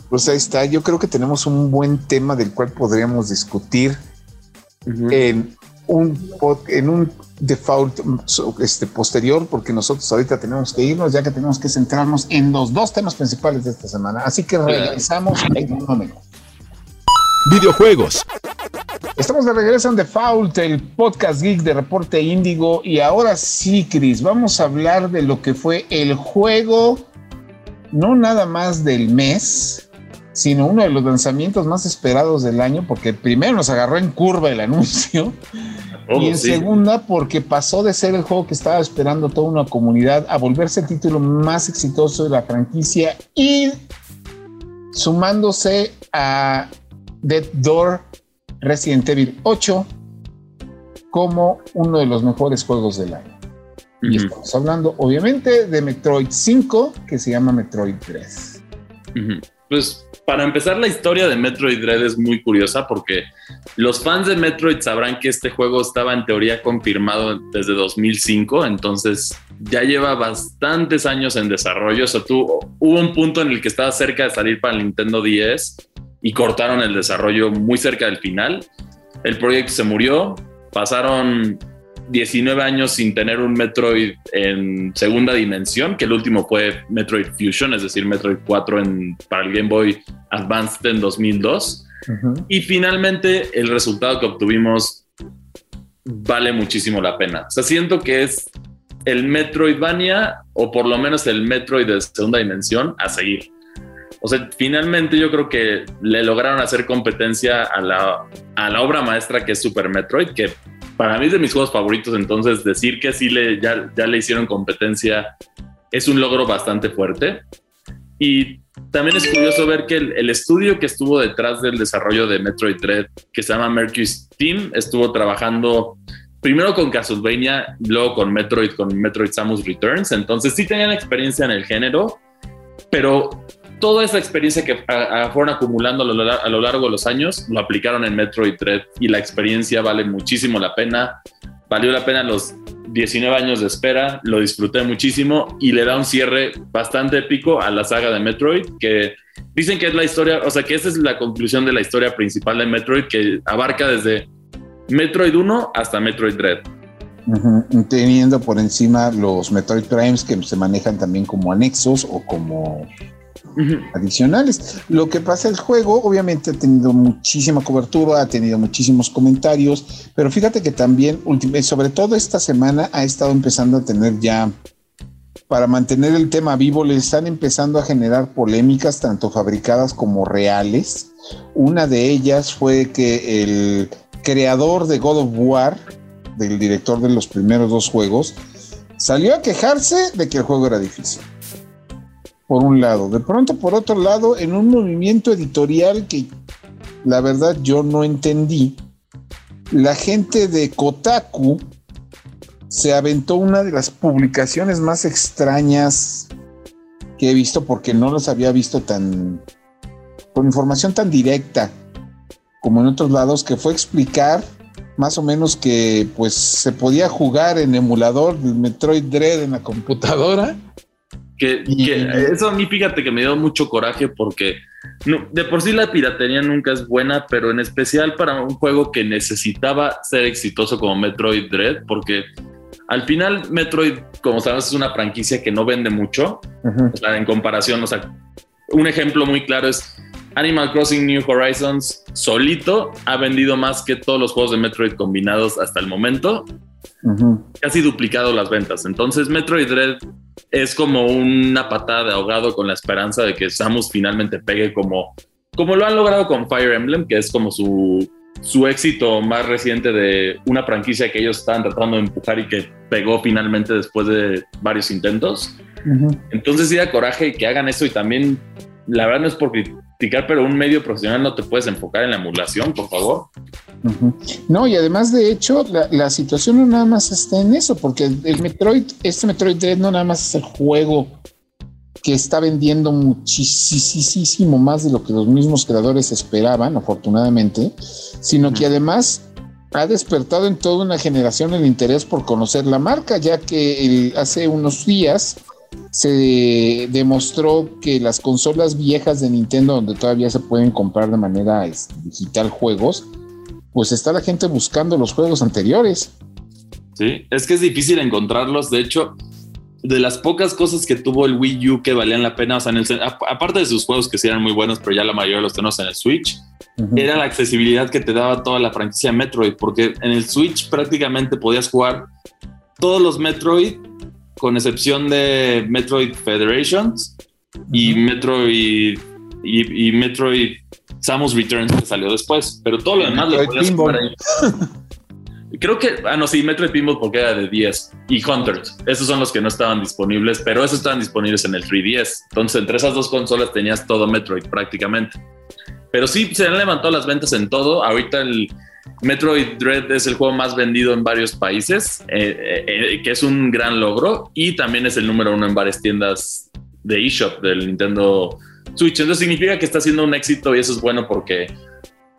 Pues ahí está, yo creo que tenemos un buen tema del cual podríamos discutir en un en un default este, posterior, porque nosotros ahorita tenemos que irnos, ya que tenemos que centrarnos en los dos temas principales de esta semana. Así que regresamos en un momento. Videojuegos. Estamos de regreso en The Fault, el podcast geek de Reporte Índigo. Y ahora sí, Chris, vamos a hablar de lo que fue el juego, no nada más del mes, sino uno de los lanzamientos más esperados del año, porque primero nos agarró en curva el anuncio. y en segunda, porque pasó de ser el juego que estaba esperando toda una comunidad a volverse el título más exitoso de la franquicia y sumándose a Dead Door Resident Evil 8 como uno de los mejores juegos del año. Y estamos hablando, obviamente, de Metroid 5, que se llama Metroid 3. Pues para empezar, la historia de Metroid Dread es muy curiosa porque los fans de Metroid sabrán que este juego estaba en teoría confirmado desde 2005, entonces ya lleva bastantes años en desarrollo. O sea, tú, hubo un punto en el que estaba cerca de salir para el Nintendo 10 y cortaron el desarrollo muy cerca del final. El proyecto se murió, pasaron 19 años sin tener un Metroid en segunda dimensión, que el último fue Metroid Fusion, es decir, Metroid 4 en, para el Game Boy Advanced en 2002. Y finalmente el resultado que obtuvimos vale muchísimo la pena. O sea, siento que es el Metroidvania o por lo menos el Metroid de segunda dimensión a seguir. O sea, finalmente yo creo que le lograron hacer competencia a la, a la obra maestra que es Super Metroid, que para mí es de mis juegos favoritos, entonces decir que sí le, ya, ya le hicieron competencia es un logro bastante fuerte. Y también es curioso ver que el, estudio que estuvo detrás del desarrollo de Metroid Dread, que se llama Mercury Steam, estuvo trabajando primero con Castlevania, luego con Metroid, con Metroid Samus Returns. Entonces sí tenían experiencia en el género, pero toda esa experiencia que fueron acumulando a lo, largo de los años, lo aplicaron en Metroid Dread y la experiencia vale muchísimo la pena. Valió la pena los 19 años de espera, lo disfruté muchísimo y le da un cierre bastante épico a la saga de Metroid, que dicen que es la historia, o sea, que esa es la conclusión de la historia principal de Metroid, que abarca desde Metroid 1 hasta Metroid Dread. Teniendo por encima los Metroid Primes que se manejan también como anexos o como adicionales. Lo que pasa, el juego obviamente ha tenido muchísima cobertura, ha tenido muchísimos comentarios, pero fíjate que también, sobre todo esta semana, ha estado empezando a tener ya, para mantener el tema vivo, le están empezando a generar polémicas, tanto fabricadas como reales. Una de ellas fue que el creador de God of War, del director de los primeros dos juegos, salió a quejarse de que el juego era difícil por un lado. De pronto, por otro lado, en un movimiento editorial que la verdad yo no entendí, la gente de Kotaku se aventó una de las publicaciones más extrañas que he visto porque no los había visto tan con información tan directa como en otros lados que fue explicar más o menos que pues se podía jugar en emulador Metroid Dread en la computadora que, eso a mí, fíjate que me dio mucho coraje porque de por sí la piratería nunca es buena, pero en especial para un juego que necesitaba ser exitoso como Metroid Dread, porque al final Metroid, como sabes, es una franquicia que no vende mucho, o sea, en comparación, o sea, un ejemplo muy claro es Animal Crossing New Horizons solito ha vendido más que todos los juegos de Metroid combinados hasta el momento. Casi duplicado las ventas. Entonces Metroid Dread es como una patada de ahogado con la esperanza de que Samus finalmente pegue como, como lo han logrado con Fire Emblem, que es como su, su éxito más reciente de una franquicia que ellos estaban tratando de empujar y que pegó finalmente después de varios intentos. Entonces sí da coraje que hagan eso y también la verdad no es por pero un medio profesional no te puedes enfocar en la emulación, por favor. No, y además, de hecho, la, situación no nada más está en eso, porque el Metroid, este Metroid Dread no nada más es el juego que está vendiendo muchísimo más de lo que los mismos creadores esperaban, afortunadamente, sino que además ha despertado en toda una generación el interés por conocer la marca, ya que hace unos días se demostró que las consolas viejas de Nintendo, donde todavía se pueden comprar de manera digital juegos, pues está la gente buscando los juegos anteriores. Sí, es que es difícil encontrarlos. De hecho, de las pocas cosas que tuvo el Wii U que valían la pena, o sea, en el, aparte de sus juegos que sí eran muy buenos, pero ya la mayoría de los tenemos en el Switch, era la accesibilidad que te daba toda la franquicia Metroid, porque en el Switch prácticamente podías jugar todos los Metroid, con excepción de Metroid Federations y Metroid y, Metroid Samus Returns que salió después, pero todo lo demás lo podías jugar ahí. Creo que, ah, no, sí, Metroid Pinball porque era de 10 y Hunters. Esos son los que no estaban disponibles, pero esos estaban disponibles en el 3DS. Entonces, entre esas dos consolas tenías todo Metroid prácticamente. Pero sí, se han levantado las ventas en todo. Ahorita el Metroid Dread es el juego más vendido en varios países, eh, eh, eh, que es un gran logro. Y también es el número uno en varias tiendas de eShop del Nintendo Switch. Entonces significa que está siendo un éxito y eso es bueno porque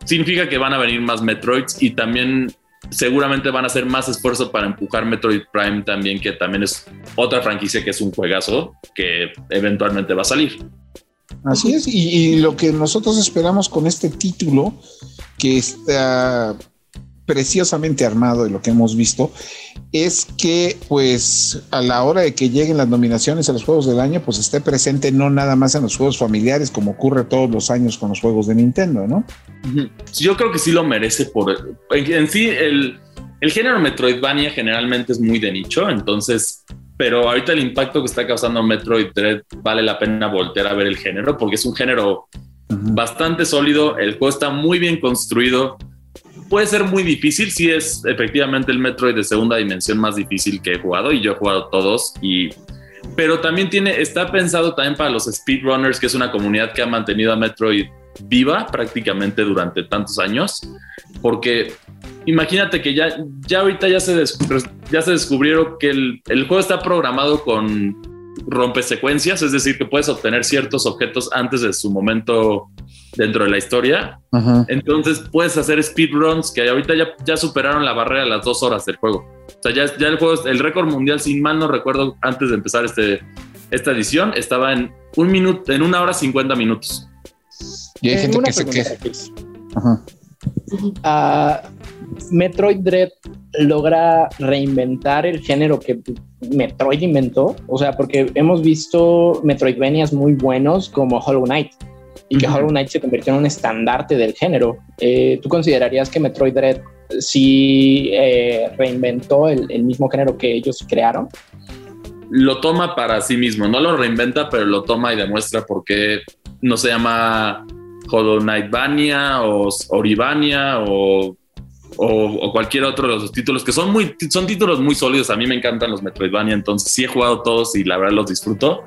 significa que van a venir más Metroids y también seguramente van a hacer más esfuerzo para empujar Metroid Prime también, que también es otra franquicia que es un juegazo que eventualmente va a salir. Así es, y, lo que nosotros esperamos con este título, que está preciosamente armado de lo que hemos visto, es que pues a la hora de que lleguen las nominaciones a los Juegos del Año, pues esté presente no nada más en los juegos familiares como ocurre todos los años con los juegos de Nintendo, ¿no? Yo creo que sí lo merece por... En, sí, el, el género Metroidvania generalmente es muy de nicho, entonces pero ahorita el impacto que está causando Metroid Dread vale la pena voltear a ver el género porque es un género bastante sólido, el juego está muy bien construido, puede ser muy difícil, si es efectivamente el Metroid de segunda dimensión más difícil que he jugado y yo he jugado todos y pero también tiene está pensado también para los speedrunners, que es una comunidad que ha mantenido a Metroid viva prácticamente durante tantos años, porque imagínate que ya, ya ahorita ya se, ya se descubrieron que el, el, juego está programado con rompesecuencias, es decir, que puedes obtener ciertos objetos antes de su momento dentro de la historia. Entonces puedes hacer speedruns que ahorita ya, ya superaron la barrera de las dos horas del juego. O sea, ya, ya el juego, el récord mundial, sin mal no recuerdo, antes de empezar este, esta edición, estaba en un minuto, en una hora 50 minutos. Y hay gente que se queja. Ajá. Metroid Dread logra reinventar el género que Metroid inventó, o sea, porque hemos visto Metroidvanias muy buenos como Hollow Knight y que Hollow Knight se convirtió en un estandarte del género. Eh, ¿Tú considerarías que Metroid Dread sí eh, reinventó el, el mismo género que ellos crearon? Lo toma para sí mismo, no lo reinventa, pero lo toma y demuestra por qué no se llama Hollow Vania o Oribania o, o, cualquier otro de los títulos que son muy son títulos muy sólidos. A mí me encantan los Metroidvania, entonces sí he jugado todos y la verdad los disfruto.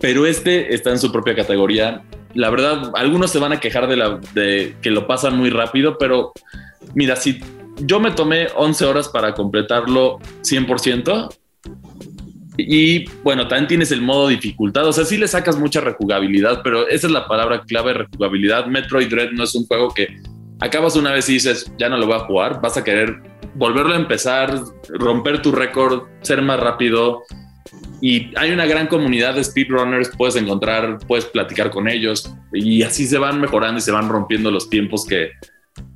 Pero este está en su propia categoría. La verdad, algunos se van a quejar de, la, de que lo pasan muy rápido, pero mira, si yo me tomé 11 horas para completarlo 100%, y bueno, también tienes el modo dificultad, o sea, sí le sacas mucha rejugabilidad, pero esa es la palabra clave, rejugabilidad. Metroid Dread no es un juego que acabas una vez y dices, ya no lo voy a jugar, vas a querer volverlo a empezar, romper tu récord, ser más rápido. Y hay una gran comunidad de speedrunners, puedes encontrar, puedes platicar con ellos y así se van mejorando y se van rompiendo los tiempos que,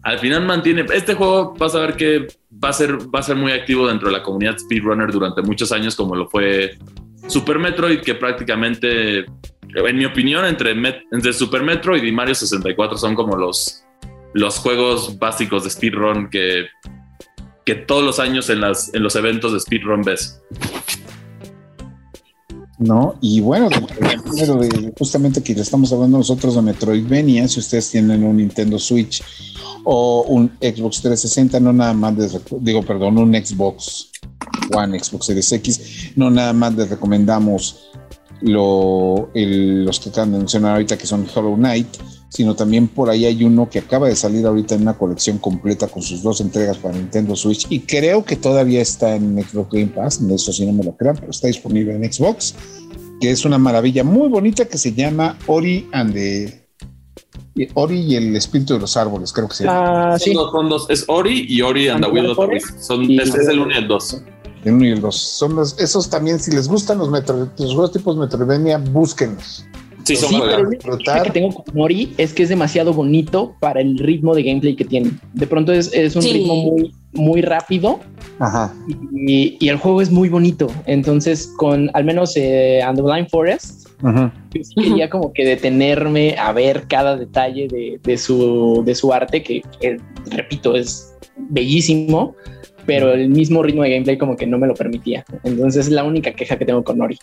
al final mantiene. Este juego vas a ver que va a ser, va a ser muy activo dentro de la comunidad speedrunner durante muchos años, como lo fue Super Metroid, que prácticamente, en mi opinión, entre, entre Super Metroid y Mario 64 son como los, los juegos básicos de speedrun que, que todos los años en, las, en los eventos de speedrun ves. ¿No? Y bueno, justamente que estamos hablando nosotros de Metroidvania, si ustedes tienen un Nintendo Switch o un Xbox 360, no nada más les digo, perdón, un Xbox One, Xbox Series X, no nada más les recomendamos lo, los que acaban de mencionar ahorita que son Hollow Knight, sino también por ahí hay uno que acaba de salir ahorita en una colección completa con sus dos entregas para Nintendo Switch y creo que todavía está en Xbox Game Pass, eso sí no me lo crean, pero está disponible en Xbox, que es una maravilla muy bonita que se llama Ori and the Ori y el espíritu de los árboles, creo que se llama. Ah, sí. son, dos, es Ori y Ori and, the Will of the Son, es, el 1 y el 2. El 1 y el 2. Son los, esos también, si les gustan los, metro, los juegos tipos Metroidvania, búsquenlos. Sí, son sí pero el que tengo con Ori es que es demasiado bonito para el ritmo de gameplay que tiene. De pronto es, es un ritmo muy, muy rápido Y, y, el juego es muy bonito. Entonces, con al menos eh, And the Blind Forest, quería como que detenerme a ver cada detalle de, su, de su arte, que, repito, es bellísimo, pero el mismo ritmo de gameplay como que no me lo permitía. Entonces es la única queja que tengo con Nori.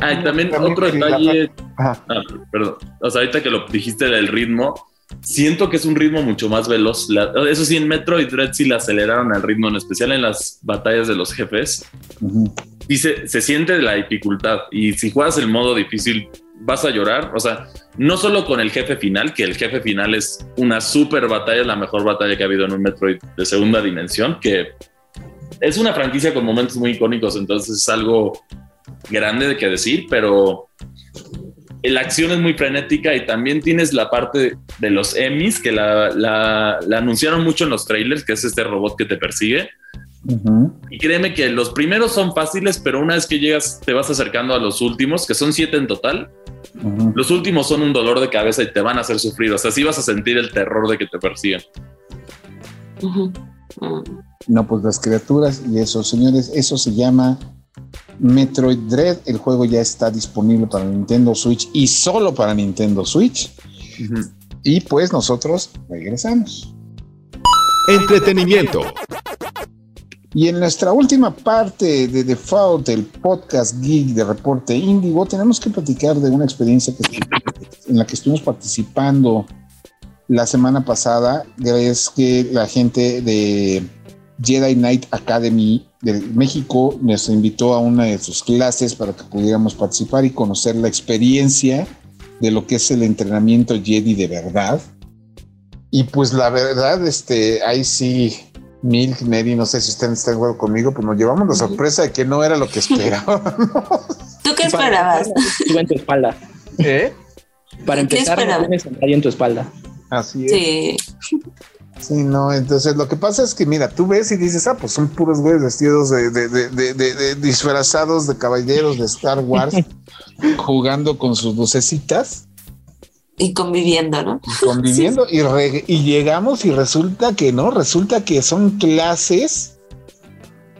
Ah, también, otro detalle. Ah, perdón. O sea, ahorita que lo dijiste del ritmo, siento que es un ritmo mucho más veloz. eso sí, en Metroid Dread sí le aceleraron al ritmo, en especial en las batallas de los jefes. Y se, se, siente la dificultad. Y si juegas el modo difícil, vas a llorar. O sea, no solo con el jefe final, que el jefe final es una super batalla, la mejor batalla que ha habido en un Metroid de segunda dimensión, que es una franquicia con momentos muy icónicos, entonces es algo grande de que decir, pero la acción es muy frenética y también tienes la parte de los Emmys que la, anunciaron mucho en los trailers, que es este robot que te persigue. Y créeme que los primeros son fáciles, pero una vez que llegas, te vas acercando a los últimos, que son siete en total. Los últimos son un dolor de cabeza y te van a hacer sufrir. O sea, sí vas a sentir el terror de que te persigan. No, pues las criaturas y eso, señores, eso se llama Metroid Dread. El juego ya está disponible para Nintendo Switch y solo para Nintendo Switch. Y pues nosotros regresamos. Entretenimiento. Y en nuestra última parte de Default, el podcast geek de Reporte Indigo, tenemos que platicar de una experiencia que, en la que estuvimos participando la semana pasada. Es que la gente de Jedi Knight Academy de México nos invitó a una de sus clases para que pudiéramos participar y conocer la experiencia de lo que es el entrenamiento Jedi de verdad. Y pues la verdad, este, ahí sí, Milk, Neri, no sé si ustedes están de acuerdo conmigo, pues nos llevamos la sorpresa de que no era lo que esperábamos. ¿Tú qué esperabas? Iba en tu espalda. ¿Eh? Para empezar, tienes en tu espalda. Así es. Sí. Sí, no, entonces lo que pasa es que mira, tú ves y dices, ah, pues son puros güeyes vestidos de, de, de, de disfrazados de caballeros de Star Wars jugando con sus lucecitas. Y conviviendo, ¿no? conviviendo y, y llegamos y resulta que no, resulta que son clases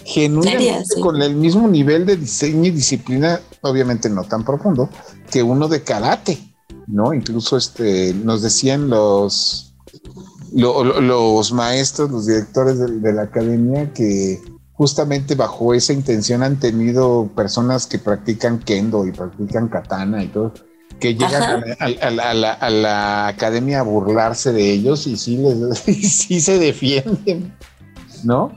genuinamente con el mismo nivel de diseño y disciplina, obviamente no tan profundo, que uno de karate, ¿no? Incluso este, nos decían los los maestros, los directores de, la academia que justamente bajo esa intención han tenido personas que practican kendo y practican katana y todo, que llegan a, la, academia a burlarse de ellos y sí, les, sí se defienden, ¿no?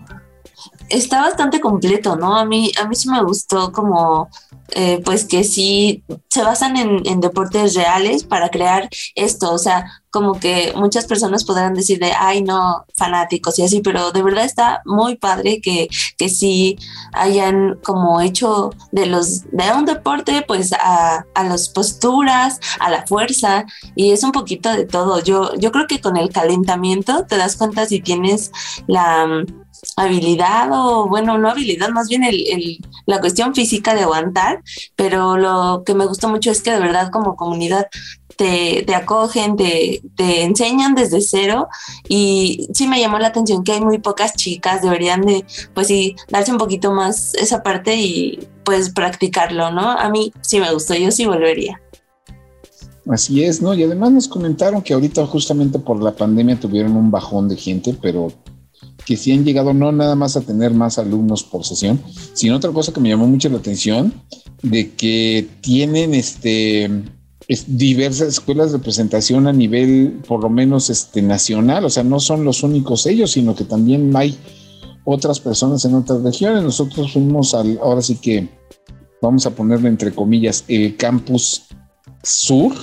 Está bastante completo, ¿no? A mí, a mí sí me gustó como eh, pues que sí se basan en, deportes reales para crear esto, o sea, como que muchas personas podrán decir de, ay, no, fanáticos y así, pero de verdad está muy padre que, que sí hayan como hecho de los, de un deporte, pues a, a las posturas, a la fuerza, y es un poquito de todo. Yo, yo creo que con el calentamiento te das cuenta si tienes la habilidad o bueno, no habilidad, más bien el, la cuestión física de aguantar, pero lo que me gustó mucho es que de verdad como comunidad te, te acogen, te, te, enseñan desde cero y sí me llamó la atención que hay muy pocas chicas, deberían de pues sí darse un poquito más esa parte y pues practicarlo, ¿no? A mí sí me gustó, yo sí volvería. Así es, ¿no? Y además nos comentaron que ahorita justamente por la pandemia tuvieron un bajón de gente, pero que sí han llegado no nada más a tener más alumnos por sesión, sino otra cosa que me llamó mucho la atención, de que tienen este, diversas escuelas de presentación a nivel por lo menos este, nacional, o sea, no son los únicos ellos, sino que también hay otras personas en otras regiones. Nosotros fuimos al, ahora sí que vamos a ponerlo entre comillas, el campus sur,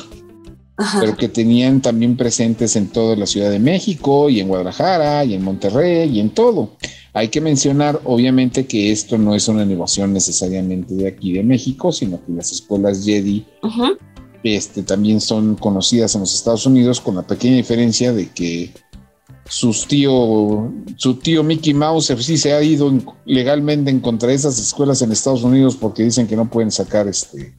pero que tenían también presentes en toda la Ciudad de México y en Guadalajara y en Monterrey y en todo. Hay que mencionar, obviamente, que esto no es una innovación necesariamente de aquí de México, sino que las escuelas Jedi este, también son conocidas en los Estados Unidos, con la pequeña diferencia de que sus tío, su tío Mickey Mouse sí se ha ido legalmente en contra de esas escuelas en Estados Unidos porque dicen que no pueden sacar este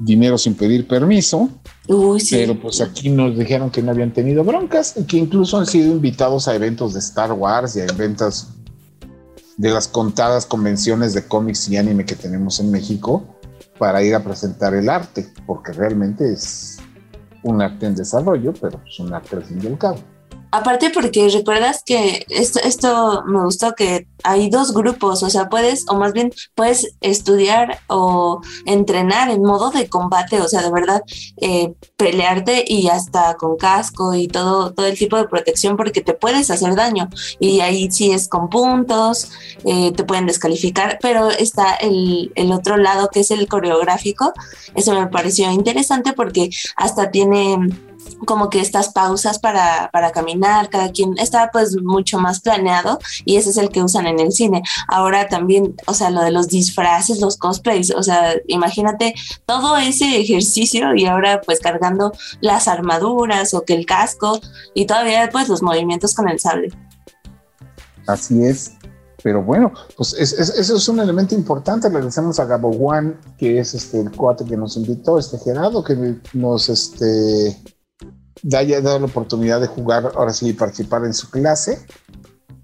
dinero sin pedir permiso. Pero pues aquí nos dijeron que no habían tenido broncas, que incluso han sido invitados a eventos de Star Wars y a eventos de las contadas convenciones de cómics y anime que tenemos en México. para ir a presentar el arte, porque realmente es un arte en desarrollo, pero es un arte al fin y cabo. Aparte porque recuerdas que esto, esto me gustó que hay dos grupos, o sea, puedes, o más bien puedes estudiar o entrenar en modo de combate, o sea, de verdad, eh, pelearte y hasta con casco y todo, todo el tipo de protección porque te puedes hacer daño. Y ahí sí es con puntos, eh, te pueden descalificar, pero está el, el otro lado que es el coreográfico. Eso me pareció interesante porque hasta tiene como que estas pausas para, para, caminar, cada quien está pues mucho más planeado y ese es el que usan en el cine. Ahora también, o sea, lo de los disfraces, los cosplays, o sea, imagínate todo ese ejercicio y ahora pues cargando las armaduras o que el casco y todavía pues los movimientos con el sable. Así es. Pero bueno, pues eso es un elemento importante. Le agradecemos a Gabo Juan, que es este el cuate que nos invitó, este Gerardo, que nos este haya dado la oportunidad de jugar, ahora sí, participar en su clase.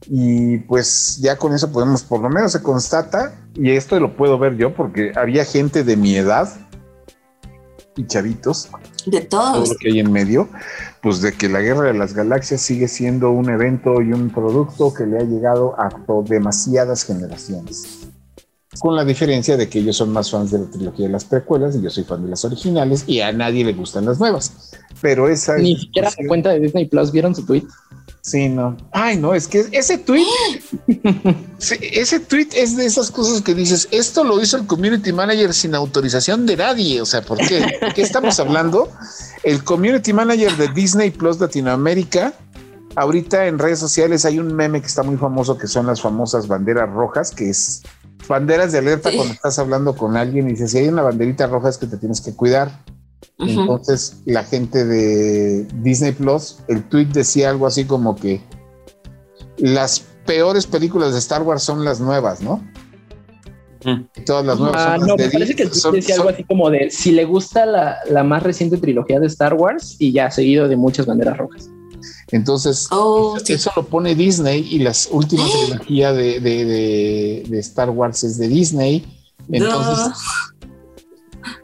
Y pues ya con eso podemos, por lo menos se constata, y esto lo puedo ver yo porque había gente de mi edad y chavitos. De todos. Todo lo que hay en medio, pues de que la guerra de las galaxias sigue siendo un evento y un producto que le ha llegado a demasiadas generaciones con la diferencia de que ellos son más fans de la trilogía de las precuelas y yo soy fan de las originales y a nadie le gustan las nuevas. Pero esa... Ni siquiera se cuenta de Disney Plus, ¿vieron su tweet? Sí, no. Ay, no, es que ese tweet, ese tweet es de esas cosas que dices, esto lo hizo el community manager sin autorización de nadie. O sea, ¿por qué? ¿Qué estamos hablando? El community manager de Disney Plus Latinoamérica ahorita en redes sociales hay un meme que está muy famoso que son las famosas banderas rojas, que es banderas de alerta cuando estás hablando con alguien y dices, si hay una banderita roja es que te tienes que cuidar. Entonces la gente de Disney Plus, el tweet decía algo así como que las peores películas de Star Wars son las nuevas, ¿no? Todas las nuevas. Ah, no, me parece que el tweet decía algo así como de si le gusta la, la más reciente trilogía de Star Wars y ya seguido de muchas banderas rojas. Entonces, oh, eso lo pone Disney y las últimas trilogía de, de, Star Wars es de Disney. Entonces,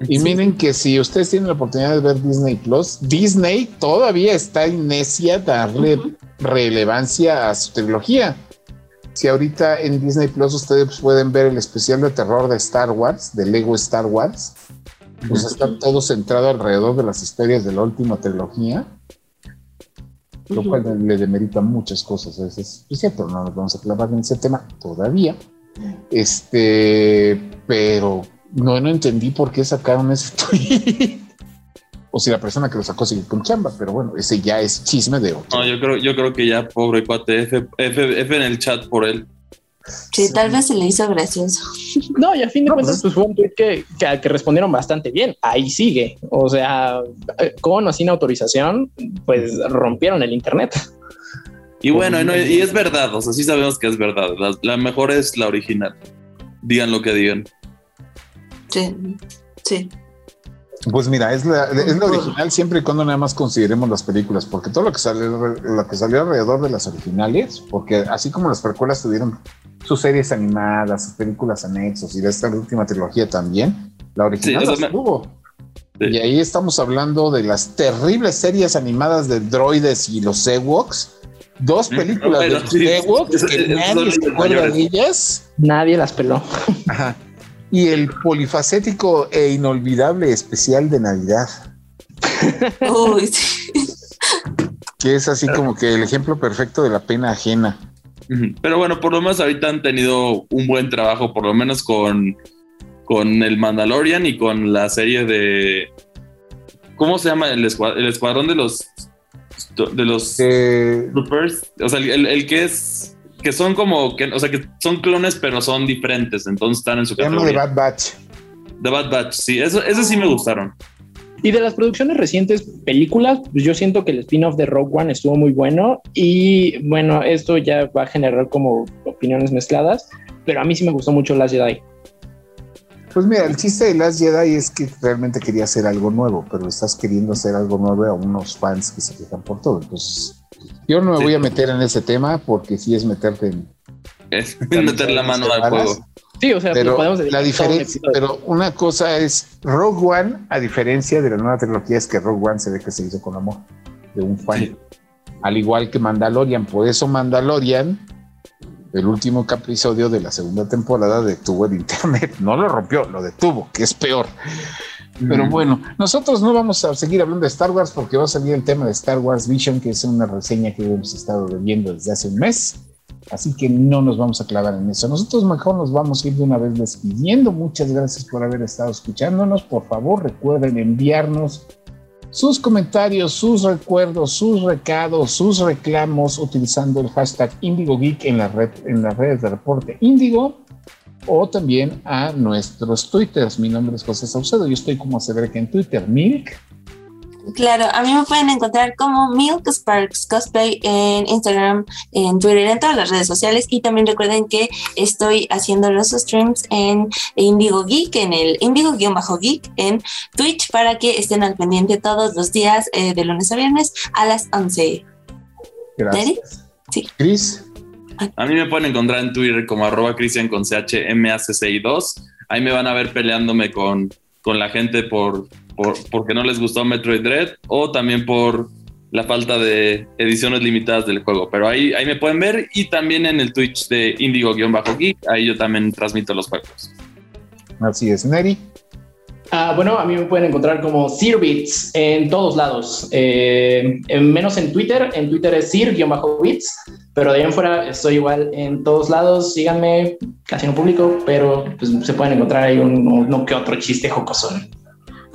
y miren que si ustedes tienen la oportunidad de ver Disney Plus, Disney todavía está necia darle relevancia a su trilogía. Si ahorita en Disney Plus ustedes pueden ver el especial de terror de Star Wars, de Lego Star Wars, pues está todo centrado alrededor de las historias de la última trilogía lo cual le demerita muchas cosas. Es, es, cierto, no nos vamos a clavar en ese tema todavía. Este, pero no, no entendí por qué sacaron ese tweet. o si la persona que lo sacó sigue con chamba, pero bueno, ese ya es chisme de otro. No, yo creo, yo creo que ya, pobre cuate, F, F, F en el chat por él. Sí, tal vez se le hizo gracioso. No, y a fin de cuentas, pues, pues fue un tweet que, que, respondieron bastante bien. Ahí sigue. O sea, con o sin autorización, pues rompieron el Internet. Y bueno, y es verdad, o sea, sí sabemos que es verdad. La, mejor es la original. Digan lo que digan. Sí, sí. Pues mira, es la, es la original siempre y cuando nada más consideremos las películas, porque todo lo que salió, lo que salió alrededor de las originales, porque así como las precuelas tuvieron sus series animadas, sus películas anexos y de esta última trilogía también. La original sí, Y ahí estamos hablando de las terribles series animadas de droides y los Ewoks. Dos películas de los Ewoks que nadie se acuerda de ellas. Nadie las peló. Ajá. Y el polifacético e inolvidable especial de Navidad. Uy, sí. Que es así como que el ejemplo perfecto de la pena ajena. Pero bueno, por lo menos ahorita han tenido un buen trabajo, por lo menos con, con el Mandalorian y con la serie de. ¿Cómo se llama? El, escuadrón de los. De los eh, O sea, el, que es. Que son como. Que, o sea, que son clones, pero son diferentes. Entonces están en su categoría. de Bad Batch. The Bad Batch, sí. Eso, eso sí me gustaron. Y de las producciones recientes películas, pues yo siento que el spin-off de Rogue One estuvo muy bueno y bueno, esto ya va a generar como opiniones mezcladas, pero a mí sí me gustó mucho Last Jedi. Pues mira, el chiste de Last Jedi es que realmente quería hacer algo nuevo, pero estás queriendo hacer algo nuevo a unos fans que se quejan por todo. Entonces, yo no me voy a meter en ese tema porque sí es meterte en... Es meter la mano al fuego. Sí, o sea, pero podemos la todo un diferencia, pero una cosa es Rogue One, a diferencia de la nueva trilogía, es que Rogue One se ve que se hizo con amor de un fan. Sí. Al igual que Mandalorian, por eso Mandalorian, el último episodio de la segunda temporada, detuvo el internet. No lo rompió, lo detuvo, que es peor. Pero Mm. bueno, nosotros no vamos a seguir hablando de Star Wars porque va a salir el tema de Star Wars Vision, que es una reseña que hemos estado viendo desde hace un mes. Así que no nos vamos a clavar en eso. Nosotros mejor nos vamos a ir de una vez despidiendo. Muchas gracias por haber estado escuchándonos. Por favor, recuerden enviarnos sus comentarios, sus recuerdos, sus recados, sus reclamos utilizando el hashtag IndigoGeek en, la red, las redes de Reporte Índigo o también a nuestros twitters. Mi nombre es José Saucedo. Yo estoy como Severca en Twitter. Milk. Claro, a mí me pueden encontrar como Milk Sparks Cosplay en Instagram, en Twitter, en todas las redes sociales. Y también recuerden que estoy haciendo los streams en Indigo Geek, en el Indigo-Geek en Twitch, para que estén al pendiente todos los días eh, de lunes a viernes a las 11. Gracias. Sí. Chris. A mí me pueden encontrar en Twitter como arroba Cristian con CHMACCI2. Ahí me van a ver peleándome con, con la gente por, por, porque no les gustó Metroid Dread o también por la falta de ediciones limitadas del juego. Pero ahí, ahí me pueden ver y también en el Twitch de Indigo-Geek. Ahí yo también transmito los juegos. Así es, Neri. Ah, bueno, a mí me pueden encontrar como Sirbits en todos lados, eh, en- menos en Twitter. En Twitter es Sir-Bits, pero de ahí en fuera estoy igual en todos lados. Síganme, casi no publico, pero pues, se pueden encontrar ahí un- uno que otro chiste jocosón.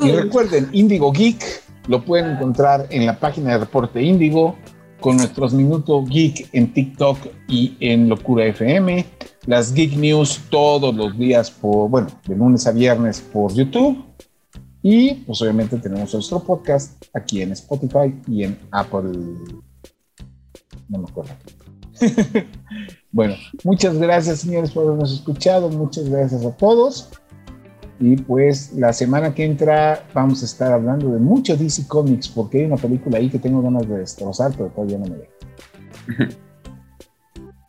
Y recuerden, Indigo Geek lo pueden encontrar en la página de Reporte Índigo con nuestros Minuto Geek en TikTok y en Locura FM. Las Geek News todos los días por, bueno, de lunes a viernes por YouTube. Y pues obviamente tenemos nuestro podcast aquí en Spotify y en Apple. No me acuerdo. bueno, muchas gracias señores por habernos escuchado. Muchas gracias a todos. Y pues la semana que entra vamos a estar hablando de mucho DC Comics porque hay una película ahí que tengo ganas de destrozar, pero todavía no me veo.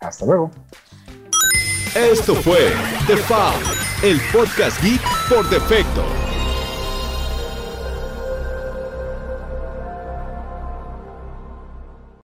Hasta luego. Esto fue The Foul, el podcast geek por defecto.